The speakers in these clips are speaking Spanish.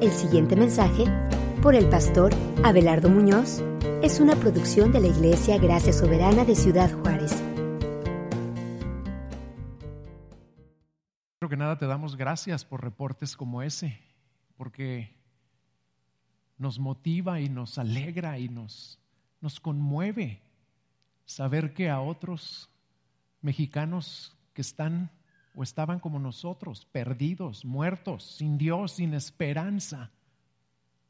El siguiente mensaje, por el pastor Abelardo Muñoz, es una producción de la Iglesia Gracia Soberana de Ciudad Juárez. Creo que nada te damos gracias por reportes como ese, porque nos motiva y nos alegra y nos, nos conmueve saber que a otros mexicanos que están o estaban como nosotros, perdidos, muertos, sin Dios, sin esperanza,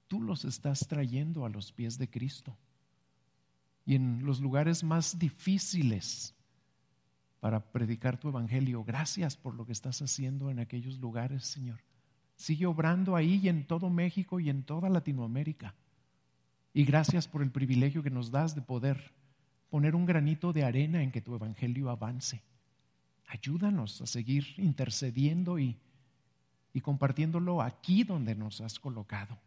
tú los estás trayendo a los pies de Cristo. Y en los lugares más difíciles para predicar tu evangelio, gracias por lo que estás haciendo en aquellos lugares, Señor. Sigue obrando ahí y en todo México y en toda Latinoamérica. Y gracias por el privilegio que nos das de poder poner un granito de arena en que tu evangelio avance. Ayúdanos a seguir intercediendo y, y compartiéndolo aquí donde nos has colocado.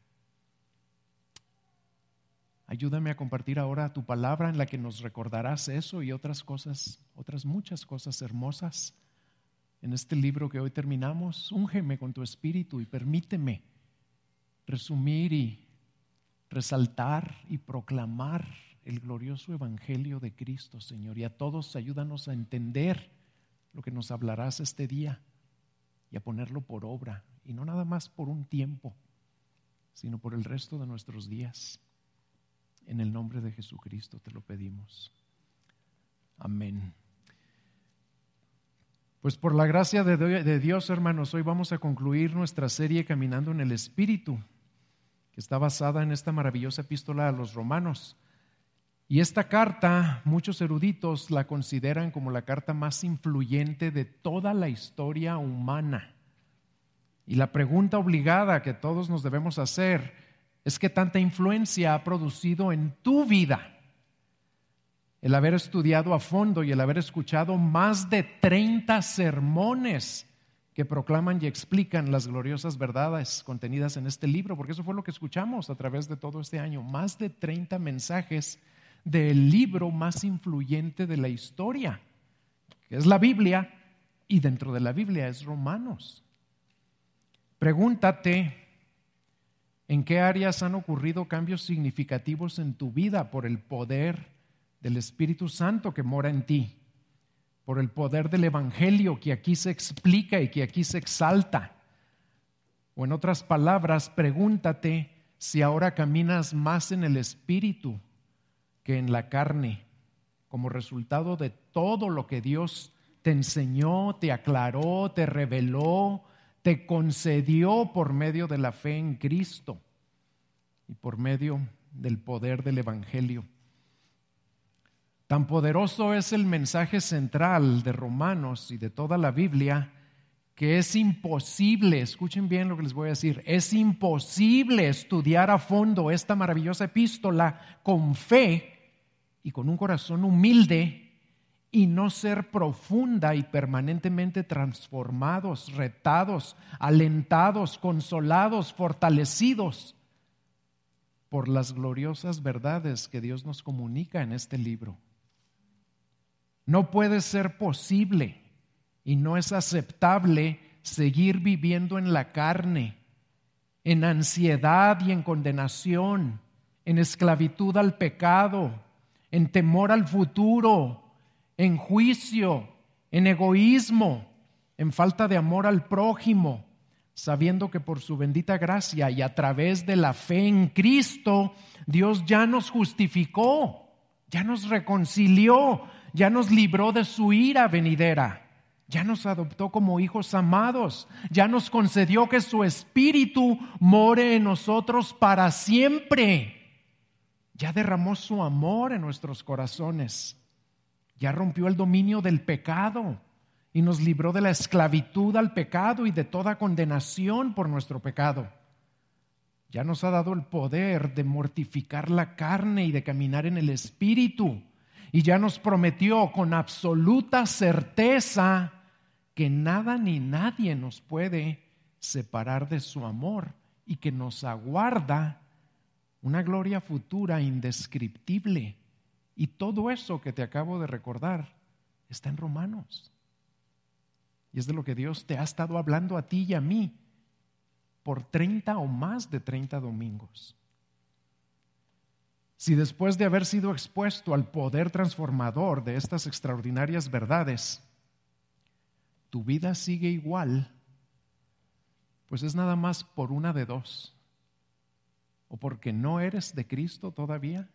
Ayúdame a compartir ahora tu palabra en la que nos recordarás eso y otras cosas, otras muchas cosas hermosas. En este libro que hoy terminamos, úngeme con tu espíritu y permíteme resumir y resaltar y proclamar el glorioso evangelio de Cristo, Señor. Y a todos ayúdanos a entender lo que nos hablarás este día y a ponerlo por obra, y no nada más por un tiempo, sino por el resto de nuestros días. En el nombre de Jesucristo te lo pedimos. Amén. Pues por la gracia de Dios, hermanos, hoy vamos a concluir nuestra serie Caminando en el Espíritu, que está basada en esta maravillosa epístola a los romanos. Y esta carta, muchos eruditos la consideran como la carta más influyente de toda la historia humana. Y la pregunta obligada que todos nos debemos hacer es qué tanta influencia ha producido en tu vida el haber estudiado a fondo y el haber escuchado más de 30 sermones que proclaman y explican las gloriosas verdades contenidas en este libro, porque eso fue lo que escuchamos a través de todo este año, más de 30 mensajes del libro más influyente de la historia, que es la Biblia, y dentro de la Biblia es Romanos. Pregúntate en qué áreas han ocurrido cambios significativos en tu vida por el poder del Espíritu Santo que mora en ti, por el poder del Evangelio que aquí se explica y que aquí se exalta. O en otras palabras, pregúntate si ahora caminas más en el Espíritu que en la carne, como resultado de todo lo que Dios te enseñó, te aclaró, te reveló, te concedió por medio de la fe en Cristo y por medio del poder del Evangelio. Tan poderoso es el mensaje central de Romanos y de toda la Biblia que es imposible, escuchen bien lo que les voy a decir, es imposible estudiar a fondo esta maravillosa epístola con fe y con un corazón humilde y no ser profunda y permanentemente transformados, retados, alentados, consolados, fortalecidos por las gloriosas verdades que Dios nos comunica en este libro. No puede ser posible y no es aceptable seguir viviendo en la carne, en ansiedad y en condenación, en esclavitud al pecado, en temor al futuro, en juicio, en egoísmo, en falta de amor al prójimo, sabiendo que por su bendita gracia y a través de la fe en Cristo, Dios ya nos justificó, ya nos reconcilió, ya nos libró de su ira venidera, ya nos adoptó como hijos amados, ya nos concedió que su espíritu more en nosotros para siempre ya derramó su amor en nuestros corazones, ya rompió el dominio del pecado y nos libró de la esclavitud al pecado y de toda condenación por nuestro pecado. Ya nos ha dado el poder de mortificar la carne y de caminar en el Espíritu. Y ya nos prometió con absoluta certeza que nada ni nadie nos puede separar de su amor y que nos aguarda una gloria futura indescriptible. Y todo eso que te acabo de recordar está en Romanos. Y es de lo que Dios te ha estado hablando a ti y a mí. por 30 o más de 30 domingos. Si después de haber sido expuesto al poder transformador de estas extraordinarias verdades, tu vida sigue igual, pues es nada más por una de dos. O porque no eres de Cristo todavía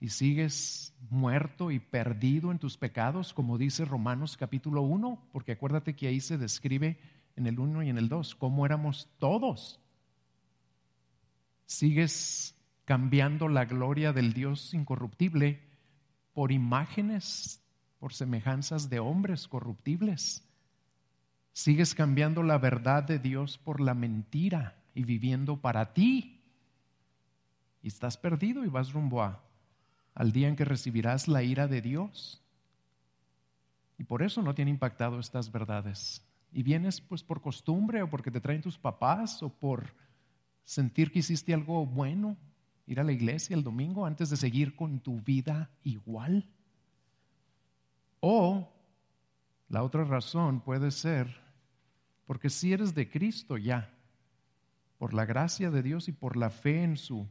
y sigues muerto y perdido en tus pecados, como dice Romanos capítulo 1, porque acuérdate que ahí se describe en el 1 y en el 2 cómo éramos todos. Sigues cambiando la gloria del Dios incorruptible por imágenes, por semejanzas de hombres corruptibles. Sigues cambiando la verdad de Dios por la mentira y viviendo para ti. Y estás perdido y vas rumbo a, al día en que recibirás la ira de Dios. Y por eso no han impactado estas verdades. Y vienes pues por costumbre o porque te traen tus papás o por sentir que hiciste algo bueno ir a la iglesia el domingo antes de seguir con tu vida igual. O la otra razón puede ser porque si eres de Cristo ya, por la gracia de Dios y por la fe en su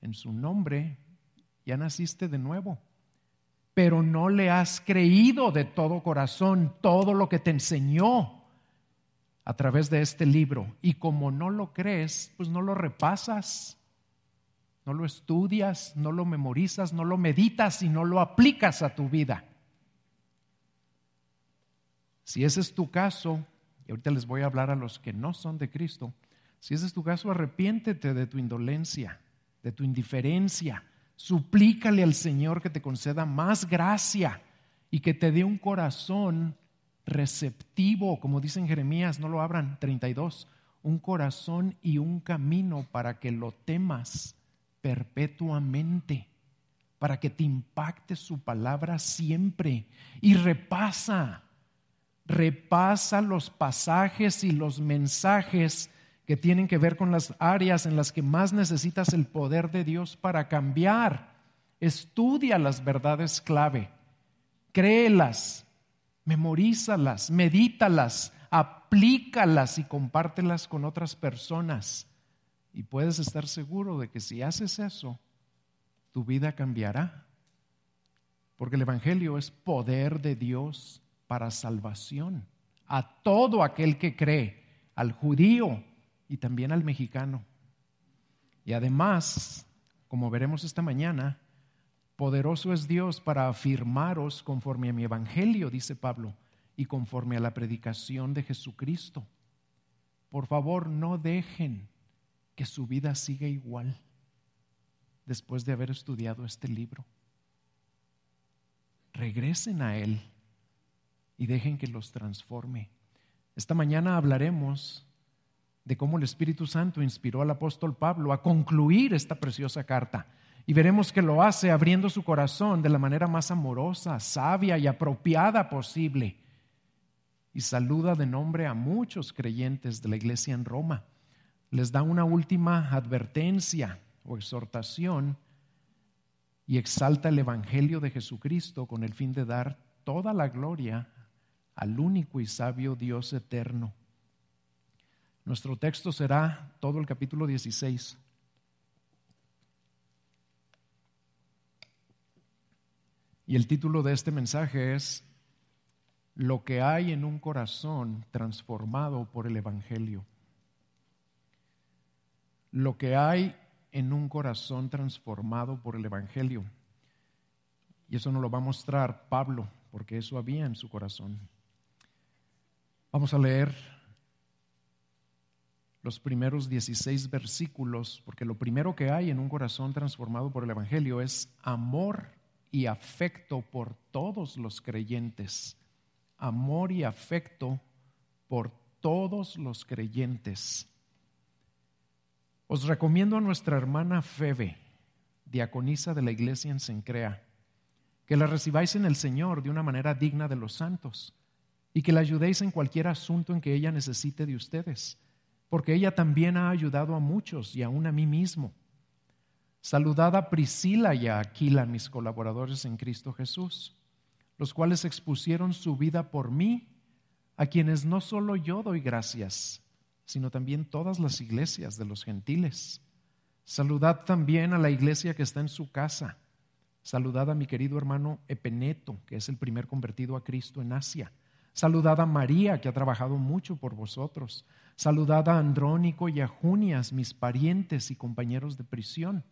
en su nombre, ya naciste de nuevo. Pero no le has creído de todo corazón todo lo que te enseñó a través de este libro. Y como no lo crees, pues no lo repasas no lo estudias, no lo memorizas, no lo meditas y no lo aplicas a tu vida. Si ese es tu caso, y ahorita les voy a hablar a los que no son de Cristo, si ese es tu caso, arrepiéntete de tu indolencia, de tu indiferencia, suplícale al Señor que te conceda más gracia y que te dé un corazón receptivo, como dice en Jeremías, no lo abran, 32, un corazón y un camino para que lo temas perpetuamente, para que te impacte su palabra siempre. Y repasa, repasa los pasajes y los mensajes que tienen que ver con las áreas en las que más necesitas el poder de Dios para cambiar. Estudia las verdades clave, créelas, memorízalas, medítalas, aplícalas y compártelas con otras personas. Y puedes estar seguro de que si haces eso, tu vida cambiará. Porque el Evangelio es poder de Dios para salvación a todo aquel que cree, al judío y también al mexicano. Y además, como veremos esta mañana, poderoso es Dios para afirmaros conforme a mi Evangelio, dice Pablo, y conforme a la predicación de Jesucristo. Por favor, no dejen que su vida siga igual después de haber estudiado este libro. Regresen a Él y dejen que los transforme. Esta mañana hablaremos de cómo el Espíritu Santo inspiró al apóstol Pablo a concluir esta preciosa carta. Y veremos que lo hace abriendo su corazón de la manera más amorosa, sabia y apropiada posible. Y saluda de nombre a muchos creyentes de la iglesia en Roma les da una última advertencia o exhortación y exalta el Evangelio de Jesucristo con el fin de dar toda la gloria al único y sabio Dios eterno. Nuestro texto será todo el capítulo 16. Y el título de este mensaje es Lo que hay en un corazón transformado por el Evangelio lo que hay en un corazón transformado por el Evangelio. Y eso nos lo va a mostrar Pablo, porque eso había en su corazón. Vamos a leer los primeros 16 versículos, porque lo primero que hay en un corazón transformado por el Evangelio es amor y afecto por todos los creyentes. Amor y afecto por todos los creyentes. Os recomiendo a nuestra hermana Febe, diaconisa de la iglesia en Sencrea, que la recibáis en el Señor de una manera digna de los santos y que la ayudéis en cualquier asunto en que ella necesite de ustedes, porque ella también ha ayudado a muchos y aún a mí mismo. Saludad a Priscila y a Aquila, mis colaboradores en Cristo Jesús, los cuales expusieron su vida por mí, a quienes no solo yo doy gracias, sino también todas las iglesias de los gentiles. Saludad también a la iglesia que está en su casa. Saludad a mi querido hermano Epeneto, que es el primer convertido a Cristo en Asia. Saludad a María, que ha trabajado mucho por vosotros. Saludad a Andrónico y a Junias, mis parientes y compañeros de prisión,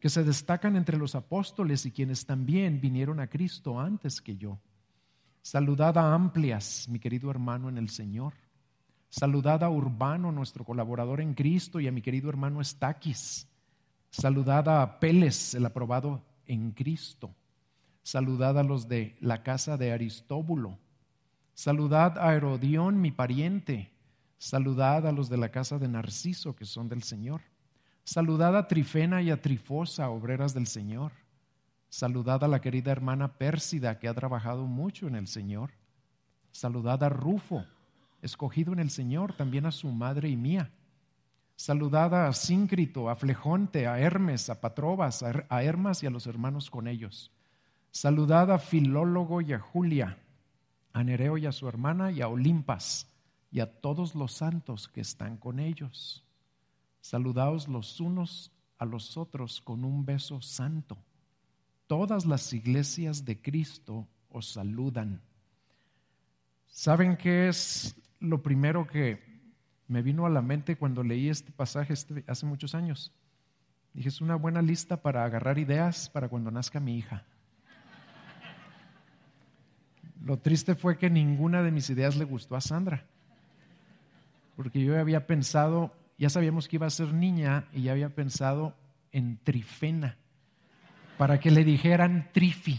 que se destacan entre los apóstoles y quienes también vinieron a Cristo antes que yo. Saludad a Amplias, mi querido hermano en el Señor. Saludad a Urbano, nuestro colaborador en Cristo, y a mi querido hermano Estaquis. Saludad a Peles, el aprobado en Cristo. Saludad a los de la casa de Aristóbulo Saludad a Herodión, mi pariente. Saludad a los de la casa de Narciso, que son del Señor. Saludad a Trifena y a Trifosa, obreras del Señor. Saludad a la querida hermana Pérsida, que ha trabajado mucho en el Señor. Saludad a Rufo, escogido en el Señor, también a su madre y mía. Saludad a Síncrito, a Flejonte, a Hermes, a Patrobas, a Hermas y a los hermanos con ellos. Saludad a Filólogo y a Julia a Nereo y a su hermana y a Olimpas y a todos los santos que están con ellos. Saludaos los unos a los otros con un beso santo. Todas las iglesias de Cristo os saludan. ¿Saben qué es lo primero que me vino a la mente cuando leí este pasaje este, hace muchos años? Dije, es una buena lista para agarrar ideas para cuando nazca mi hija. Lo triste fue que ninguna de mis ideas le gustó a Sandra, porque yo había pensado, ya sabíamos que iba a ser niña y ya había pensado en Trifena, para que le dijeran Trifi,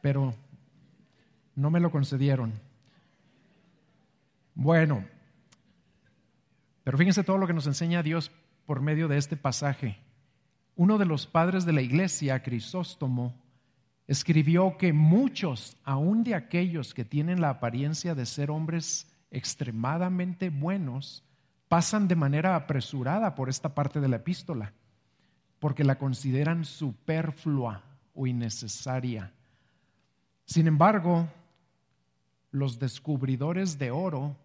pero no me lo concedieron. Bueno, pero fíjense todo lo que nos enseña Dios por medio de este pasaje. Uno de los padres de la iglesia, Crisóstomo, escribió que muchos, aun de aquellos que tienen la apariencia de ser hombres extremadamente buenos, pasan de manera apresurada por esta parte de la epístola, porque la consideran superflua o innecesaria. Sin embargo, los descubridores de oro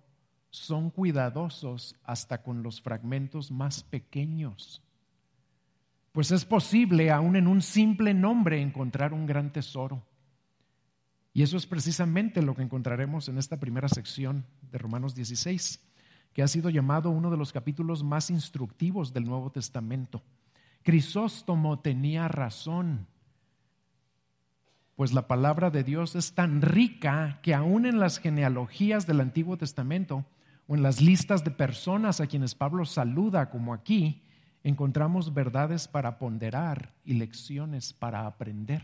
son cuidadosos hasta con los fragmentos más pequeños pues es posible aún en un simple nombre encontrar un gran tesoro. Y eso es precisamente lo que encontraremos en esta primera sección de Romanos 16, que ha sido llamado uno de los capítulos más instructivos del Nuevo Testamento. Crisóstomo tenía razón, pues la palabra de Dios es tan rica que aún en las genealogías del Antiguo Testamento o en las listas de personas a quienes Pablo saluda, como aquí, encontramos verdades para ponderar y lecciones para aprender.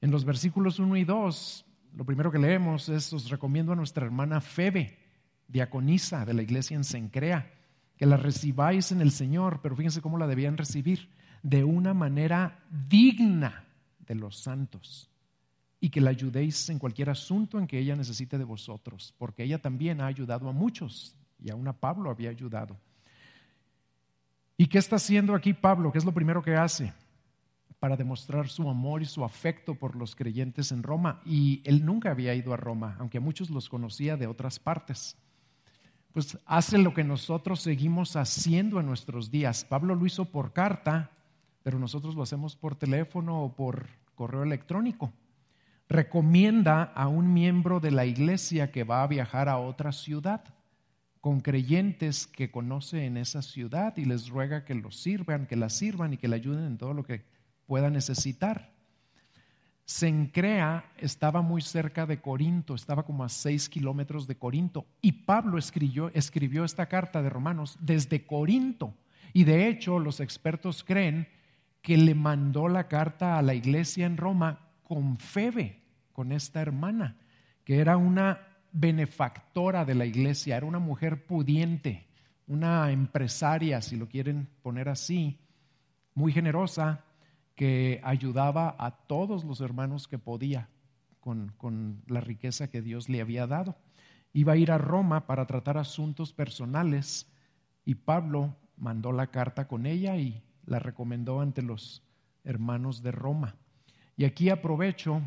En los versículos 1 y 2, lo primero que leemos es, os recomiendo a nuestra hermana Febe, diaconisa de la iglesia en Sencrea, que la recibáis en el Señor, pero fíjense cómo la debían recibir, de una manera digna de los santos, y que la ayudéis en cualquier asunto en que ella necesite de vosotros, porque ella también ha ayudado a muchos, y aún a Pablo había ayudado. ¿Y qué está haciendo aquí Pablo? ¿Qué es lo primero que hace? Para demostrar su amor y su afecto por los creyentes en Roma. Y él nunca había ido a Roma, aunque a muchos los conocía de otras partes. Pues hace lo que nosotros seguimos haciendo en nuestros días. Pablo lo hizo por carta, pero nosotros lo hacemos por teléfono o por correo electrónico. Recomienda a un miembro de la iglesia que va a viajar a otra ciudad con creyentes que conoce en esa ciudad y les ruega que los sirvan, que la sirvan y que le ayuden en todo lo que pueda necesitar. Sencrea estaba muy cerca de Corinto, estaba como a seis kilómetros de Corinto. Y Pablo escribió, escribió esta carta de Romanos desde Corinto. Y de hecho los expertos creen que le mandó la carta a la iglesia en Roma con Febe, con esta hermana, que era una benefactora de la iglesia, era una mujer pudiente, una empresaria, si lo quieren poner así, muy generosa, que ayudaba a todos los hermanos que podía con, con, la riqueza que Dios le había dado. Iba a ir a Roma para tratar asuntos personales y Pablo mandó la carta con ella y la recomendó ante los hermanos de Roma. Y aquí aprovecho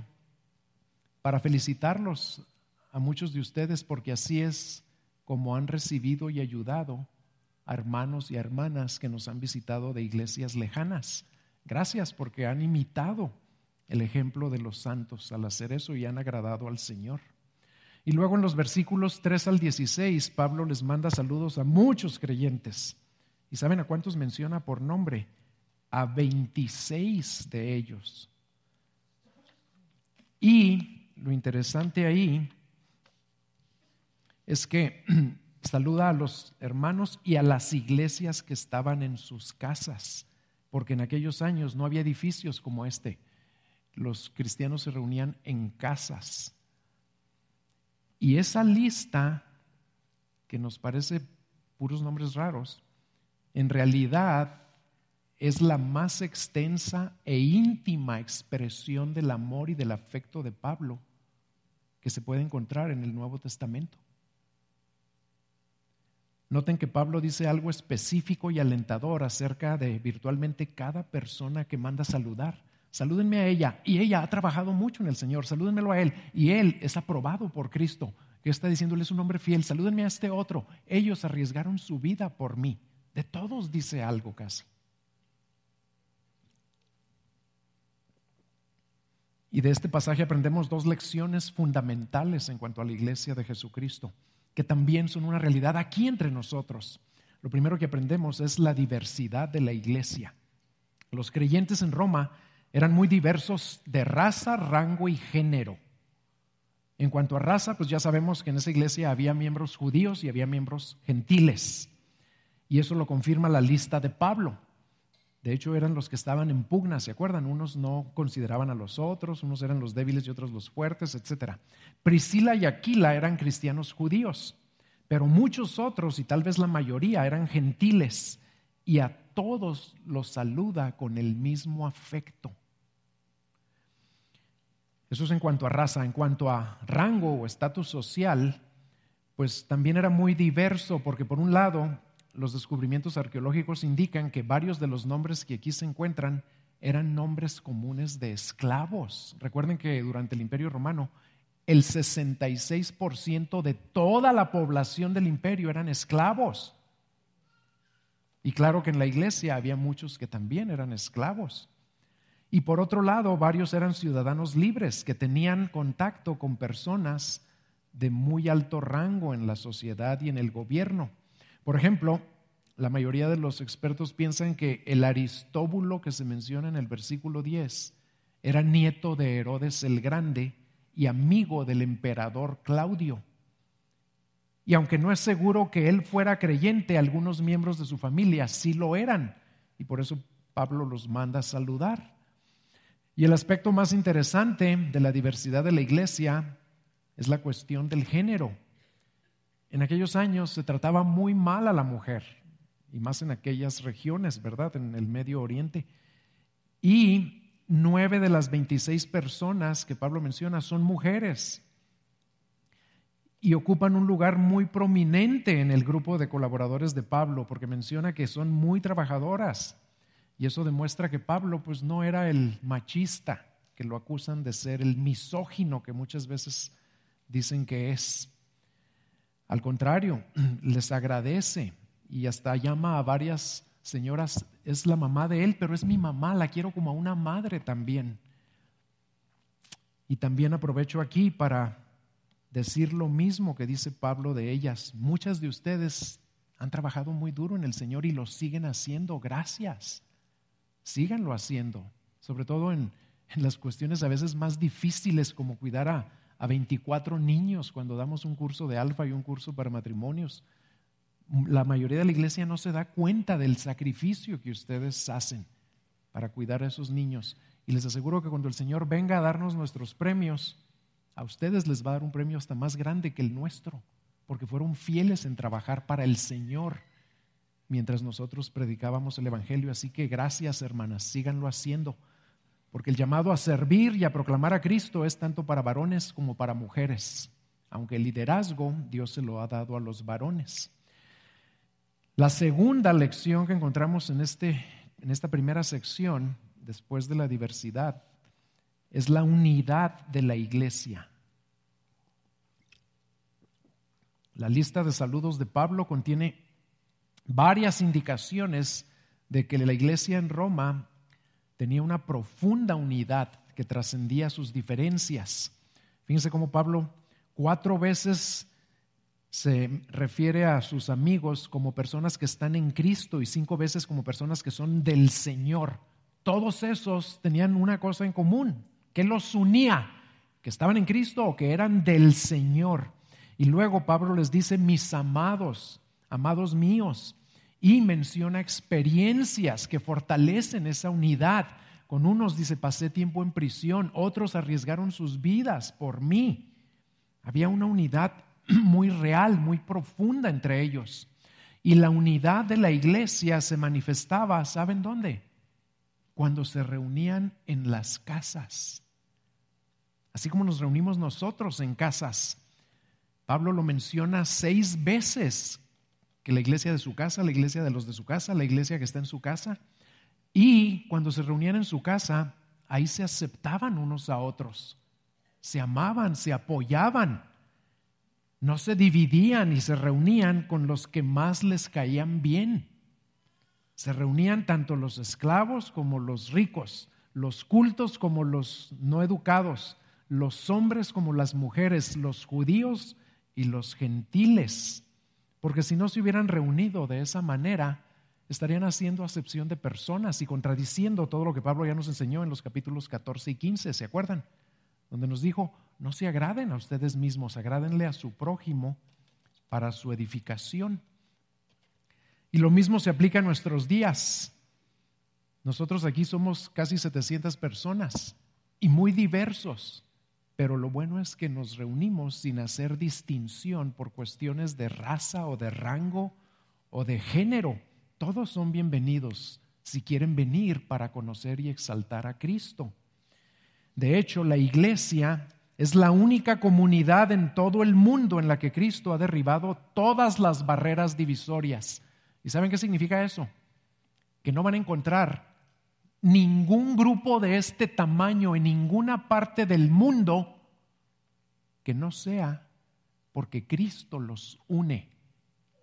para felicitarlos a muchos de ustedes porque así es como han recibido y ayudado a hermanos y hermanas que nos han visitado de iglesias lejanas. Gracias porque han imitado el ejemplo de los santos al hacer eso y han agradado al Señor. Y luego en los versículos 3 al 16, Pablo les manda saludos a muchos creyentes. ¿Y saben a cuántos menciona por nombre? A 26 de ellos. Y lo interesante ahí es que saluda a los hermanos y a las iglesias que estaban en sus casas, porque en aquellos años no había edificios como este. Los cristianos se reunían en casas. Y esa lista, que nos parece puros nombres raros, en realidad es la más extensa e íntima expresión del amor y del afecto de Pablo que se puede encontrar en el Nuevo Testamento. Noten que Pablo dice algo específico y alentador acerca de virtualmente cada persona que manda saludar. Salúdenme a ella. Y ella ha trabajado mucho en el Señor. Salúdenmelo a él. Y él es aprobado por Cristo. Que está diciéndole es un hombre fiel. Salúdenme a este otro. Ellos arriesgaron su vida por mí. De todos dice algo casi. Y de este pasaje aprendemos dos lecciones fundamentales en cuanto a la iglesia de Jesucristo, que también son una realidad aquí entre nosotros. Lo primero que aprendemos es la diversidad de la iglesia. Los creyentes en Roma eran muy diversos de raza, rango y género. En cuanto a raza, pues ya sabemos que en esa iglesia había miembros judíos y había miembros gentiles. Y eso lo confirma la lista de Pablo. De hecho, eran los que estaban en pugna, ¿se acuerdan? Unos no consideraban a los otros, unos eran los débiles y otros los fuertes, etc. Priscila y Aquila eran cristianos judíos, pero muchos otros, y tal vez la mayoría, eran gentiles, y a todos los saluda con el mismo afecto. Eso es en cuanto a raza, en cuanto a rango o estatus social, pues también era muy diverso, porque por un lado, los descubrimientos arqueológicos indican que varios de los nombres que aquí se encuentran eran nombres comunes de esclavos. Recuerden que durante el Imperio Romano el 66% de toda la población del imperio eran esclavos. Y claro que en la iglesia había muchos que también eran esclavos. Y por otro lado, varios eran ciudadanos libres que tenían contacto con personas de muy alto rango en la sociedad y en el gobierno. Por ejemplo, la mayoría de los expertos piensan que el Aristóbulo que se menciona en el versículo 10 era nieto de Herodes el Grande y amigo del emperador Claudio. Y aunque no es seguro que él fuera creyente, algunos miembros de su familia sí lo eran. Y por eso Pablo los manda a saludar. Y el aspecto más interesante de la diversidad de la iglesia es la cuestión del género. En aquellos años se trataba muy mal a la mujer, y más en aquellas regiones, ¿verdad? En el Medio Oriente. Y nueve de las 26 personas que Pablo menciona son mujeres y ocupan un lugar muy prominente en el grupo de colaboradores de Pablo, porque menciona que son muy trabajadoras. Y eso demuestra que Pablo pues no era el machista que lo acusan de ser, el misógino que muchas veces dicen que es. Al contrario, les agradece y hasta llama a varias señoras, es la mamá de él, pero es mi mamá, la quiero como a una madre también. Y también aprovecho aquí para decir lo mismo que dice Pablo de ellas. Muchas de ustedes han trabajado muy duro en el Señor y lo siguen haciendo. Gracias síganlo haciendo, sobre todo en, las cuestiones a veces más difíciles como cuidar a, a 24 niños cuando damos un curso de alfa y un curso para matrimonios. La mayoría de la iglesia no se da cuenta del sacrificio que ustedes hacen para cuidar a esos niños. Y les aseguro que cuando el Señor venga a darnos nuestros premios, a ustedes les va a dar un premio hasta más grande que el nuestro, porque fueron fieles en trabajar para el Señor mientras nosotros predicábamos el Evangelio. Así que gracias, hermanas, síganlo haciendo, porque el llamado a servir y a proclamar a Cristo es tanto para varones como para mujeres, aunque el liderazgo Dios se lo ha dado a los varones. La segunda lección que encontramos en, este, en esta primera sección, después de la diversidad, es la unidad de la iglesia. La lista de saludos de Pablo contiene varias indicaciones de que la iglesia en Roma tenía una profunda unidad que trascendía sus diferencias. Fíjense cómo Pablo cuatro veces se refiere a sus amigos como personas que están en Cristo y cinco veces como personas que son del Señor. Todos esos tenían una cosa en común, que los unía, que estaban en Cristo o que eran del Señor. Y luego Pablo les dice, mis amados, amados míos, y menciona experiencias que fortalecen esa unidad. Con unos dice, pasé tiempo en prisión, otros arriesgaron sus vidas por mí. Había una unidad muy real, muy profunda entre ellos. Y la unidad de la iglesia se manifestaba, ¿saben dónde? Cuando se reunían en las casas. Así como nos reunimos nosotros en casas. Pablo lo menciona seis veces, que la iglesia de su casa, la iglesia de los de su casa, la iglesia que está en su casa. Y cuando se reunían en su casa, ahí se aceptaban unos a otros, se amaban, se apoyaban no se dividían y se reunían con los que más les caían bien. Se reunían tanto los esclavos como los ricos, los cultos como los no educados, los hombres como las mujeres, los judíos y los gentiles. Porque si no se hubieran reunido de esa manera, estarían haciendo acepción de personas y contradiciendo todo lo que Pablo ya nos enseñó en los capítulos 14 y 15, ¿se acuerdan? Donde nos dijo, no se agraden a ustedes mismos, agrádenle a su prójimo para su edificación. Y lo mismo se aplica a nuestros días. Nosotros aquí somos casi 700 personas y muy diversos, pero lo bueno es que nos reunimos sin hacer distinción por cuestiones de raza o de rango o de género. Todos son bienvenidos si quieren venir para conocer y exaltar a Cristo. De hecho, la iglesia es la única comunidad en todo el mundo en la que Cristo ha derribado todas las barreras divisorias. ¿Y saben qué significa eso? Que no van a encontrar ningún grupo de este tamaño en ninguna parte del mundo que no sea porque Cristo los une.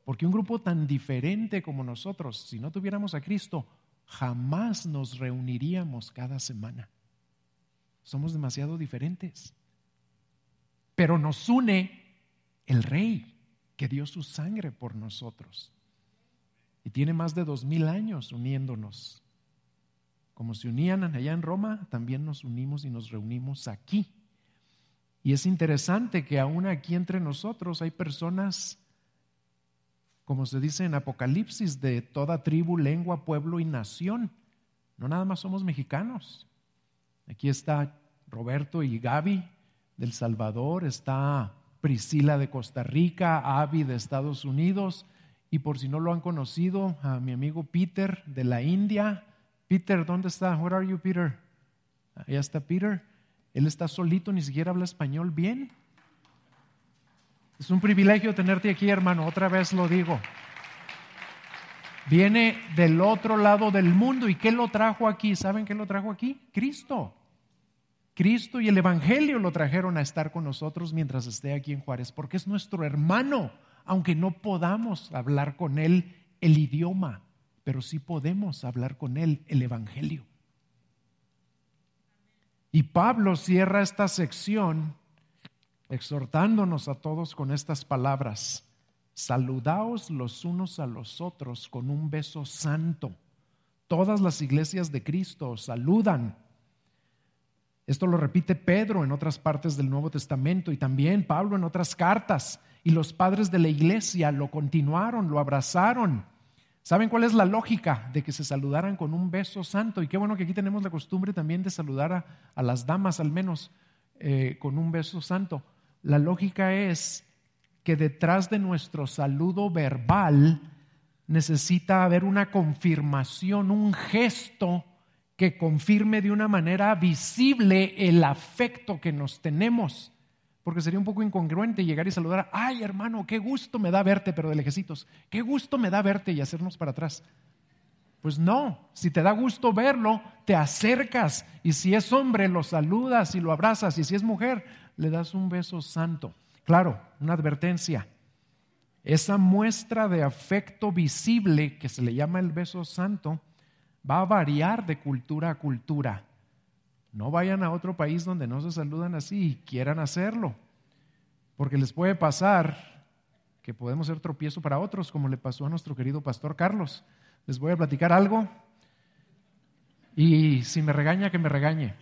Porque un grupo tan diferente como nosotros, si no tuviéramos a Cristo, jamás nos reuniríamos cada semana. Somos demasiado diferentes pero nos une el rey que dio su sangre por nosotros. Y tiene más de dos mil años uniéndonos. Como se unían allá en Roma, también nos unimos y nos reunimos aquí. Y es interesante que aún aquí entre nosotros hay personas, como se dice en Apocalipsis, de toda tribu, lengua, pueblo y nación. No nada más somos mexicanos. Aquí está Roberto y Gaby, del Salvador, está Priscila de Costa Rica, Avi de Estados Unidos y por si no lo han conocido, a mi amigo Peter de la India. Peter, ¿dónde está? Where are you, Peter? Allá está Peter. Él está solito, ni siquiera habla español bien. Es un privilegio tenerte aquí, hermano. Otra vez lo digo. Viene del otro lado del mundo. ¿Y qué lo trajo aquí? ¿Saben qué lo trajo aquí? Cristo. Cristo y el Evangelio lo trajeron a estar con nosotros mientras esté aquí en Juárez, porque es nuestro hermano, aunque no podamos hablar con él el idioma, pero sí podemos hablar con él el Evangelio. Y Pablo cierra esta sección exhortándonos a todos con estas palabras. Saludaos los unos a los otros con un beso santo. Todas las iglesias de Cristo saludan esto lo repite Pedro en otras partes del Nuevo Testamento y también Pablo en otras cartas. Y los padres de la iglesia lo continuaron, lo abrazaron. ¿Saben cuál es la lógica de que se saludaran con un beso santo? Y qué bueno que aquí tenemos la costumbre también de saludar a, las damas al menos eh, con un beso santo. La lógica es que detrás de nuestro saludo verbal necesita haber una confirmación, un gesto que confirme de una manera visible el afecto que nos tenemos. Porque sería un poco incongruente llegar y saludar, ay hermano, qué gusto me da verte, pero de lejecitos, qué gusto me da verte y hacernos para atrás. Pues no, si te da gusto verlo, te acercas y si es hombre, lo saludas y lo abrazas y si es mujer, le das un beso santo. Claro, una advertencia. esa muestra de afecto visible que se le llama el beso santo va a variar de cultura a cultura. No vayan a otro país donde no se saludan así y quieran hacerlo, porque les puede pasar que podemos ser tropiezo para otros, como le pasó a nuestro querido pastor Carlos. Les voy a platicar algo y si me regaña, que me regañe.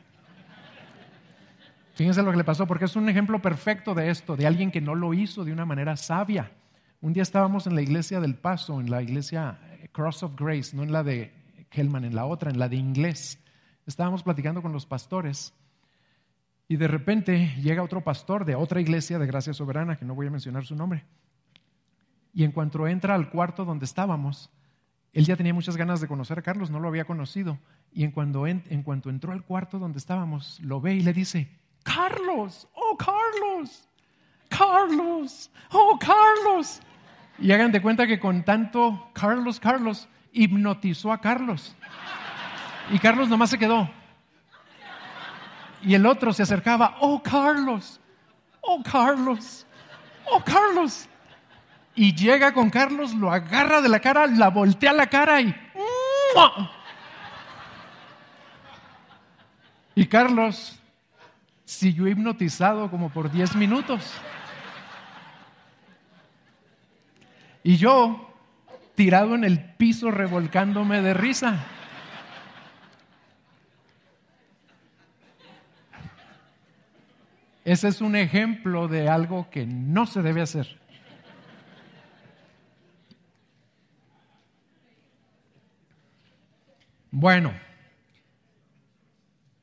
Fíjense lo que le pasó, porque es un ejemplo perfecto de esto, de alguien que no lo hizo de una manera sabia. Un día estábamos en la iglesia del Paso, en la iglesia Cross of Grace, no en la de Hellman, en la otra, en la de inglés. Estábamos platicando con los pastores y de repente llega otro pastor de otra iglesia de Gracia Soberana, que no voy a mencionar su nombre. Y en cuanto entra al cuarto donde estábamos, él ya tenía muchas ganas de conocer a Carlos, no lo había conocido. Y en, cuando en cuanto entró al cuarto donde estábamos, lo ve y le dice, Carlos, oh Carlos, Carlos, oh Carlos. Y hagan de cuenta que con tanto Carlos, Carlos, hipnotizó a Carlos. Y Carlos nomás se quedó. Y el otro se acercaba, oh Carlos, oh Carlos, oh Carlos. Y llega con Carlos, lo agarra de la cara, la voltea la cara y... Y Carlos siguió hipnotizado como por 10 minutos. Y yo tirado en el piso revolcándome de risa. Ese es un ejemplo de algo que no se debe hacer. Bueno,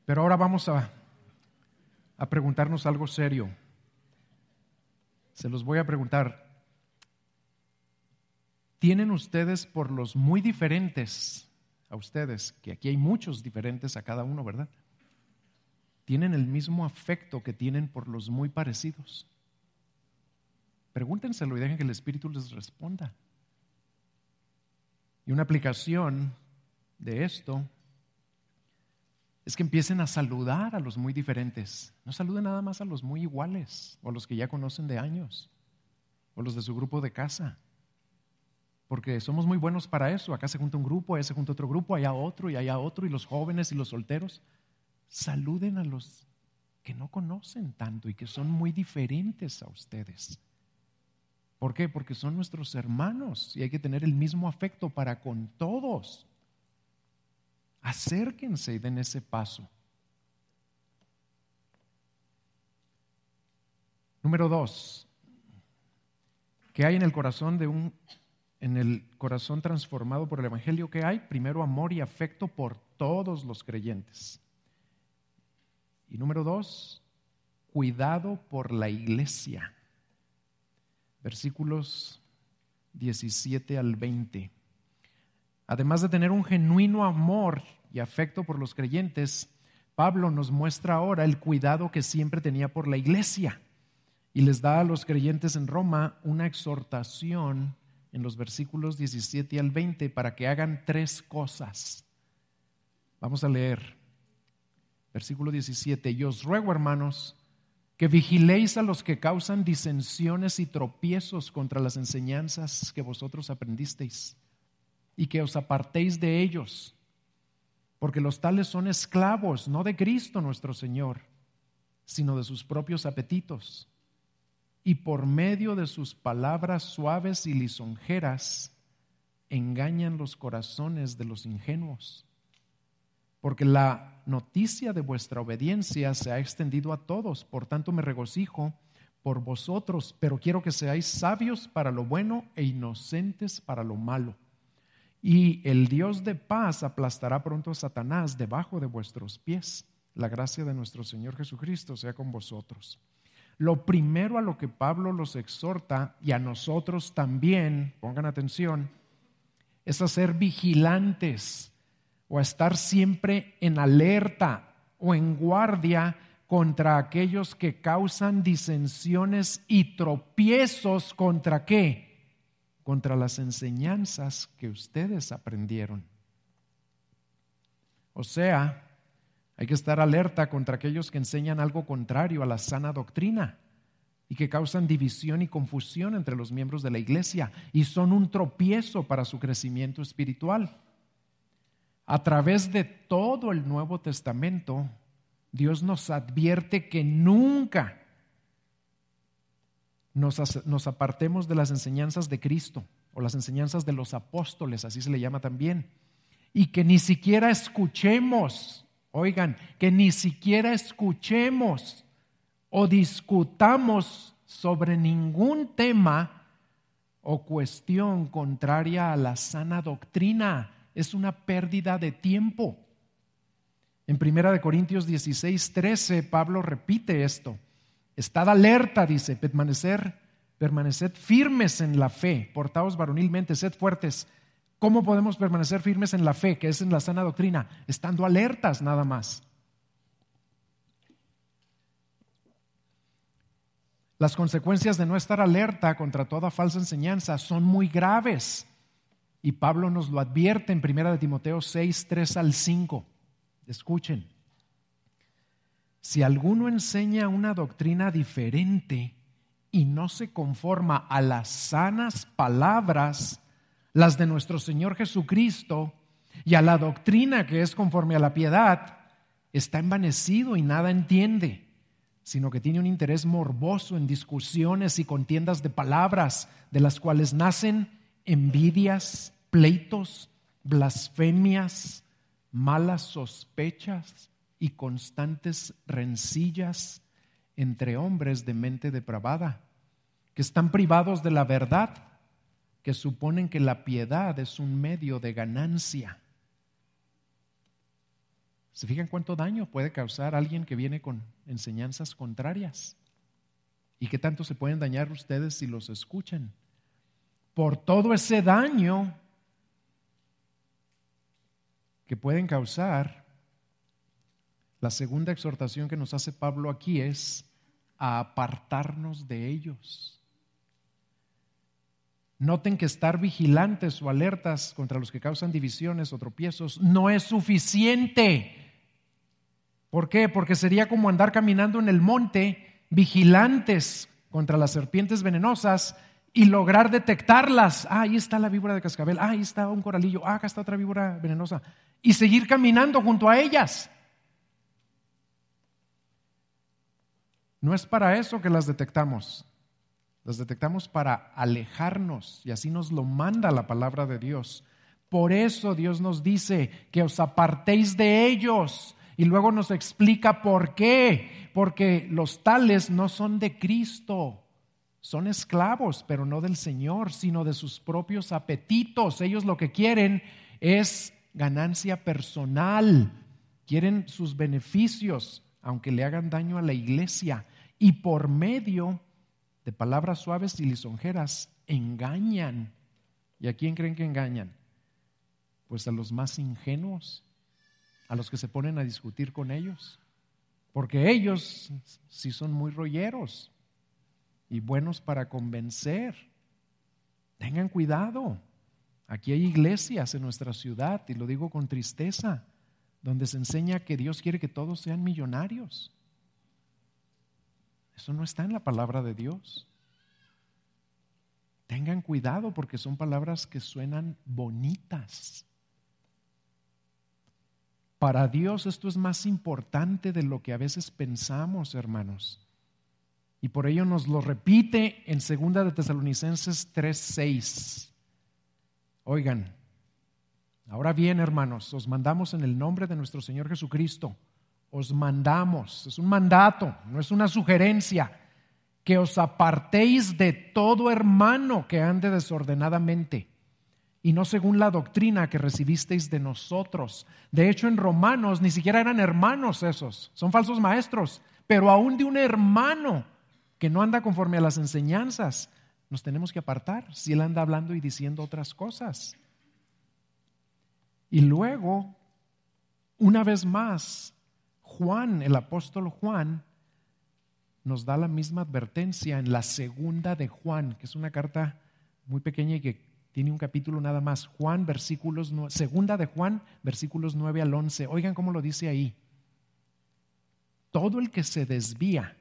pero ahora vamos a a preguntarnos algo serio. Se los voy a preguntar. ¿Tienen ustedes por los muy diferentes a ustedes, que aquí hay muchos diferentes a cada uno, ¿verdad? ¿Tienen el mismo afecto que tienen por los muy parecidos? Pregúntenselo y dejen que el Espíritu les responda. Y una aplicación de esto es que empiecen a saludar a los muy diferentes. No saluden nada más a los muy iguales o a los que ya conocen de años o los de su grupo de casa. Porque somos muy buenos para eso. Acá se junta un grupo, allá se junta otro grupo, allá otro y allá otro y los jóvenes y los solteros. Saluden a los que no conocen tanto y que son muy diferentes a ustedes. ¿Por qué? Porque son nuestros hermanos y hay que tener el mismo afecto para con todos acérquense y den ese paso. Número dos, ¿qué hay en el corazón de un, en el corazón transformado por el Evangelio? ¿Qué hay? Primero, amor y afecto por todos los creyentes. Y número dos, cuidado por la iglesia. Versículos 17 al 20. Además de tener un genuino amor y afecto por los creyentes, Pablo nos muestra ahora el cuidado que siempre tenía por la iglesia y les da a los creyentes en Roma una exhortación en los versículos 17 al 20 para que hagan tres cosas. Vamos a leer. Versículo 17. Y os ruego, hermanos, que vigiléis a los que causan disensiones y tropiezos contra las enseñanzas que vosotros aprendisteis y que os apartéis de ellos, porque los tales son esclavos, no de Cristo nuestro Señor, sino de sus propios apetitos, y por medio de sus palabras suaves y lisonjeras engañan los corazones de los ingenuos. Porque la noticia de vuestra obediencia se ha extendido a todos, por tanto me regocijo por vosotros, pero quiero que seáis sabios para lo bueno e inocentes para lo malo y el Dios de paz aplastará pronto a Satanás debajo de vuestros pies. La gracia de nuestro Señor Jesucristo sea con vosotros. Lo primero a lo que Pablo los exhorta y a nosotros también, pongan atención, es a ser vigilantes o a estar siempre en alerta o en guardia contra aquellos que causan disensiones y tropiezos contra qué? contra las enseñanzas que ustedes aprendieron. O sea, hay que estar alerta contra aquellos que enseñan algo contrario a la sana doctrina, y que causan división y confusión entre los miembros de la iglesia y son un tropiezo para su crecimiento espiritual. A través de todo el Nuevo Testamento, Dios nos advierte que nunca nos, apartemos de las enseñanzas de Cristo o las enseñanzas de los apóstoles, así se le llama también, y que ni siquiera escuchemos, oigan, que ni siquiera escuchemos o discutamos sobre ningún tema o cuestión contraria a la sana doctrina. Es una pérdida de tiempo. En 1 Corintios 16, 13, Pablo repite esto. Estad alerta, dice, permanecer, permaneced firmes en la fe, portaos varonilmente, sed fuertes. ¿Cómo podemos permanecer firmes en la fe, que es en la sana doctrina? Estando alertas nada más. Las consecuencias de no estar alerta contra toda falsa enseñanza son muy graves. Y Pablo nos lo advierte en 1 Timoteo 6, 3 al 5. Escuchen. Si alguno enseña una doctrina diferente y no se conforma a las sanas palabras, las de nuestro Señor Jesucristo, y a la doctrina que es conforme a la piedad, está envanecido y nada entiende sino que tiene un interés morboso en discusiones y contiendas de palabras, de las cuales nacen envidias, pleitos, blasfemias, malas sospechas y constantes rencillas entre hombres de mente depravada, que están privados de la verdad, que suponen que la piedad es un medio de ganancia ¿Se fijan cuánto daño puede causar alguien que viene con enseñanzas contrarias? ¿Y qué tanto se pueden dañar ustedes si los escuchan? Por todo ese daño que pueden causar, la segunda exhortación que nos hace Pablo aquí es a apartarnos de ellos. Noten que estar vigilantes o alertas contra los que causan divisiones o tropiezos no es suficiente. ¿Por qué? Porque sería como andar caminando en el monte, vigilantes contra las serpientes venenosas y lograr detectarlas. Ah, ahí está la víbora de cascabel, ah, ahí está un coralillo, ah, acá está otra víbora venenosa. Y seguir caminando junto a ellas. No es para eso que las detectamos. Las detectamos para alejarnos y así nos lo manda la palabra de Dios. Por eso Dios nos dice que os apartéis de ellos y luego nos explica por qué. Porque los tales no son de Cristo. Son esclavos, pero no del Señor, sino de sus propios apetitos. Ellos lo que quieren es ganancia personal. Quieren sus beneficios, aunque le hagan daño a la iglesia. Y por medio de palabras suaves y lisonjeras, engañan. ¿Y a quién creen que engañan? Pues a los más ingenuos a los que se ponen a discutir con ellos, porque ellos sí son muy rolleros y buenos para convencer. Tengan cuidado. Aquí hay iglesias en nuestra ciudad, y lo digo con tristeza, donde se enseña que Dios quiere que todos sean millonarios. Eso no está en la palabra de Dios. Tengan cuidado porque son palabras que suenan bonitas, para Dios esto es más importante de lo que a veces pensamos, hermanos. Y por ello nos lo repite en 2 de Tesalonicenses 3:6. Oigan, ahora bien, hermanos, os mandamos en el nombre de nuestro Señor Jesucristo. Os mandamos, es un mandato, no es una sugerencia, que os apartéis de todo hermano que ande desordenadamente y no según la doctrina que recibisteis de nosotros. De hecho, en Romanos ni siquiera eran hermanos esos, son falsos maestros, pero aún de un hermano que no anda conforme a las enseñanzas, nos tenemos que apartar si él anda hablando y diciendo otras cosas. Y luego, una vez más, Juan, el apóstol Juan, nos da la misma advertencia en la segunda de Juan, que es una carta muy pequeña y que tiene un capítulo nada más. Juan, versículos, segunda de Juan, versículos 9 al 11. Oigan cómo lo dice ahí. Todo el que se desvía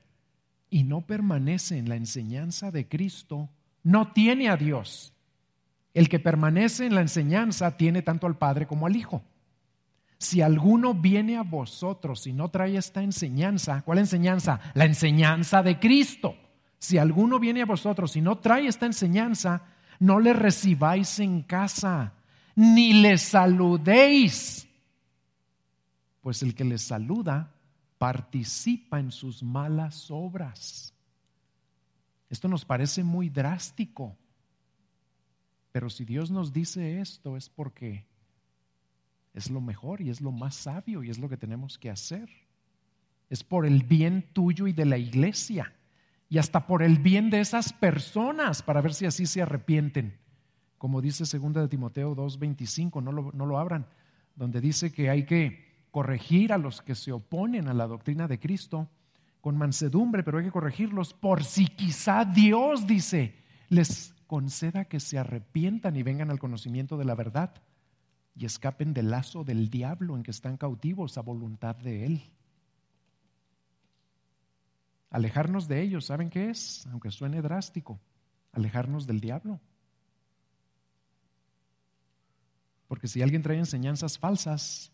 y no permanece en la enseñanza de Cristo, no tiene a Dios. El que permanece en la enseñanza tiene tanto al Padre como al Hijo. Si alguno viene a vosotros y no trae esta enseñanza, ¿cuál enseñanza? La enseñanza de Cristo. Si alguno viene a vosotros y no trae esta enseñanza, no le recibáis en casa, ni le saludéis, pues el que le saluda participa en sus malas obras. Esto nos parece muy drástico, pero si Dios nos dice esto es porque es lo mejor y es lo más sabio y es lo que tenemos que hacer. Es por el bien tuyo y de la iglesia y hasta por el bien de esas personas para ver si así se arrepienten. Como dice 2 de Timoteo 2:25, no no lo abran, donde dice que hay que corregir a los que se oponen a la doctrina de Cristo con mansedumbre, pero hay que corregirlos por si quizá Dios dice, les conceda que se arrepientan y vengan al conocimiento de la verdad y escapen del lazo del diablo en que están cautivos a voluntad de Él. Alejarnos de ellos, ¿saben qué es? Aunque suene drástico, alejarnos del diablo. Porque si alguien trae enseñanzas falsas,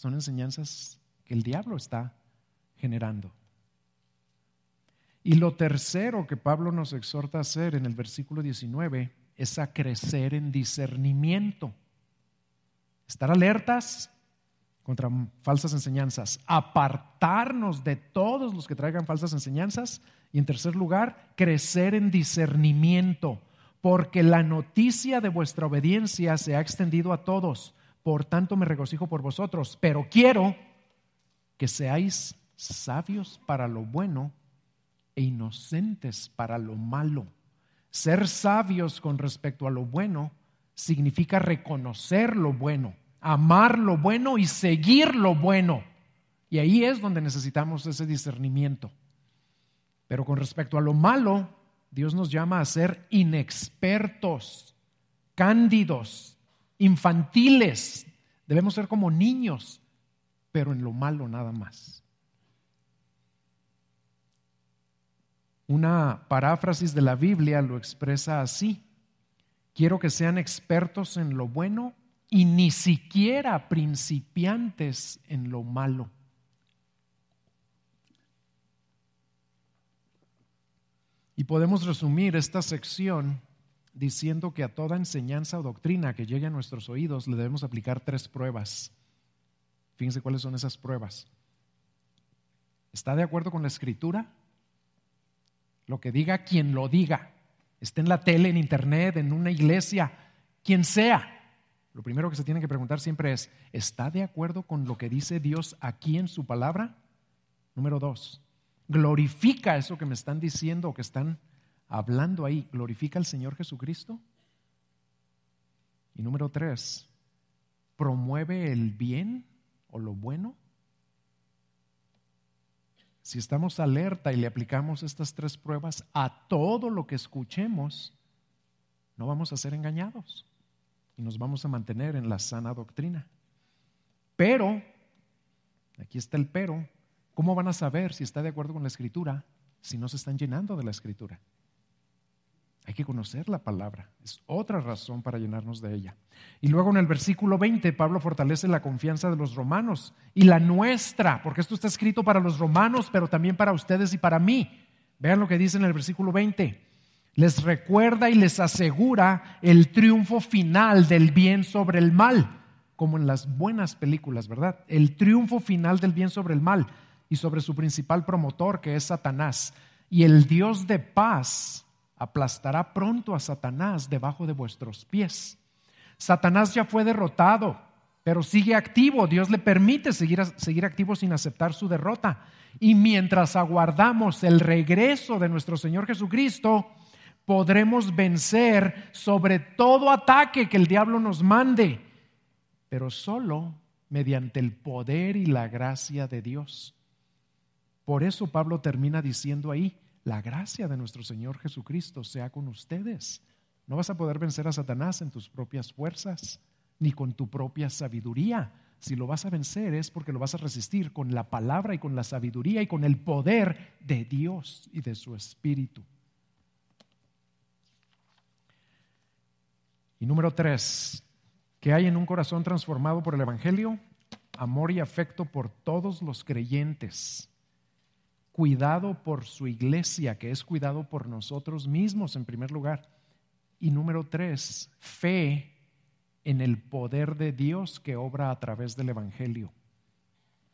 son enseñanzas que el diablo está generando. Y lo tercero que Pablo nos exhorta a hacer en el versículo 19 es a crecer en discernimiento. Estar alertas contra falsas enseñanzas, apartarnos de todos los que traigan falsas enseñanzas y en tercer lugar, crecer en discernimiento, porque la noticia de vuestra obediencia se ha extendido a todos por tanto me regocijo por vosotros, pero quiero que seáis sabios para lo bueno e inocentes para lo malo. Ser sabios con respecto a lo bueno significa reconocer lo bueno, amar lo bueno y seguir lo bueno. Y ahí es donde necesitamos ese discernimiento. Pero con respecto a lo malo, Dios nos llama a ser inexpertos, cándidos, infantiles, debemos ser como niños, pero en lo malo nada más. Una paráfrasis de la Biblia lo expresa así. Quiero que sean expertos en lo bueno y ni siquiera principiantes en lo malo. Y podemos resumir esta sección diciendo que a toda enseñanza o doctrina que llegue a nuestros oídos le debemos aplicar tres pruebas. Fíjense cuáles son esas pruebas. ¿Está de acuerdo con la escritura? Lo que diga quien lo diga, esté en la tele, en internet, en una iglesia, quien sea. Lo primero que se tiene que preguntar siempre es, ¿está de acuerdo con lo que dice Dios aquí en su palabra? Número dos, ¿glorifica eso que me están diciendo o que están hablando ahí, glorifica al Señor Jesucristo? Y número tres, ¿promueve el bien o lo bueno? Si estamos alerta y le aplicamos estas tres pruebas a todo lo que escuchemos, no vamos a ser engañados y nos vamos a mantener en la sana doctrina. Pero, aquí está el pero, ¿cómo van a saber si está de acuerdo con la escritura si no se están llenando de la escritura? Hay que conocer la palabra. Es otra razón para llenarnos de ella. Y luego en el versículo 20, Pablo fortalece la confianza de los romanos y la nuestra, porque esto está escrito para los romanos, pero también para ustedes y para mí. Vean lo que dice en el versículo 20. Les recuerda y les asegura el triunfo final del bien sobre el mal, como en las buenas películas, ¿verdad? El triunfo final del bien sobre el mal y sobre su principal promotor, que es Satanás. Y el Dios de paz aplastará pronto a Satanás debajo de vuestros pies. Satanás ya fue derrotado, pero sigue activo. Dios le permite seguir, seguir activo sin aceptar su derrota. Y mientras aguardamos el regreso de nuestro Señor Jesucristo, podremos vencer sobre todo ataque que el diablo nos mande, pero solo mediante el poder y la gracia de Dios. Por eso Pablo termina diciendo ahí, la gracia de nuestro Señor Jesucristo sea con ustedes. No vas a poder vencer a Satanás en tus propias fuerzas, ni con tu propia sabiduría. si lo vas a vencer es porque lo vas a resistir con la palabra y con la sabiduría y con el poder de Dios y de su Espíritu. Y número tres, ¿qué hay en un corazón transformado por el Evangelio? Amor y afecto por todos los creyentes. Cuidado por su iglesia, que es cuidado por nosotros mismos en primer lugar. Y número tres, fe en el poder de Dios que obra a través del Evangelio.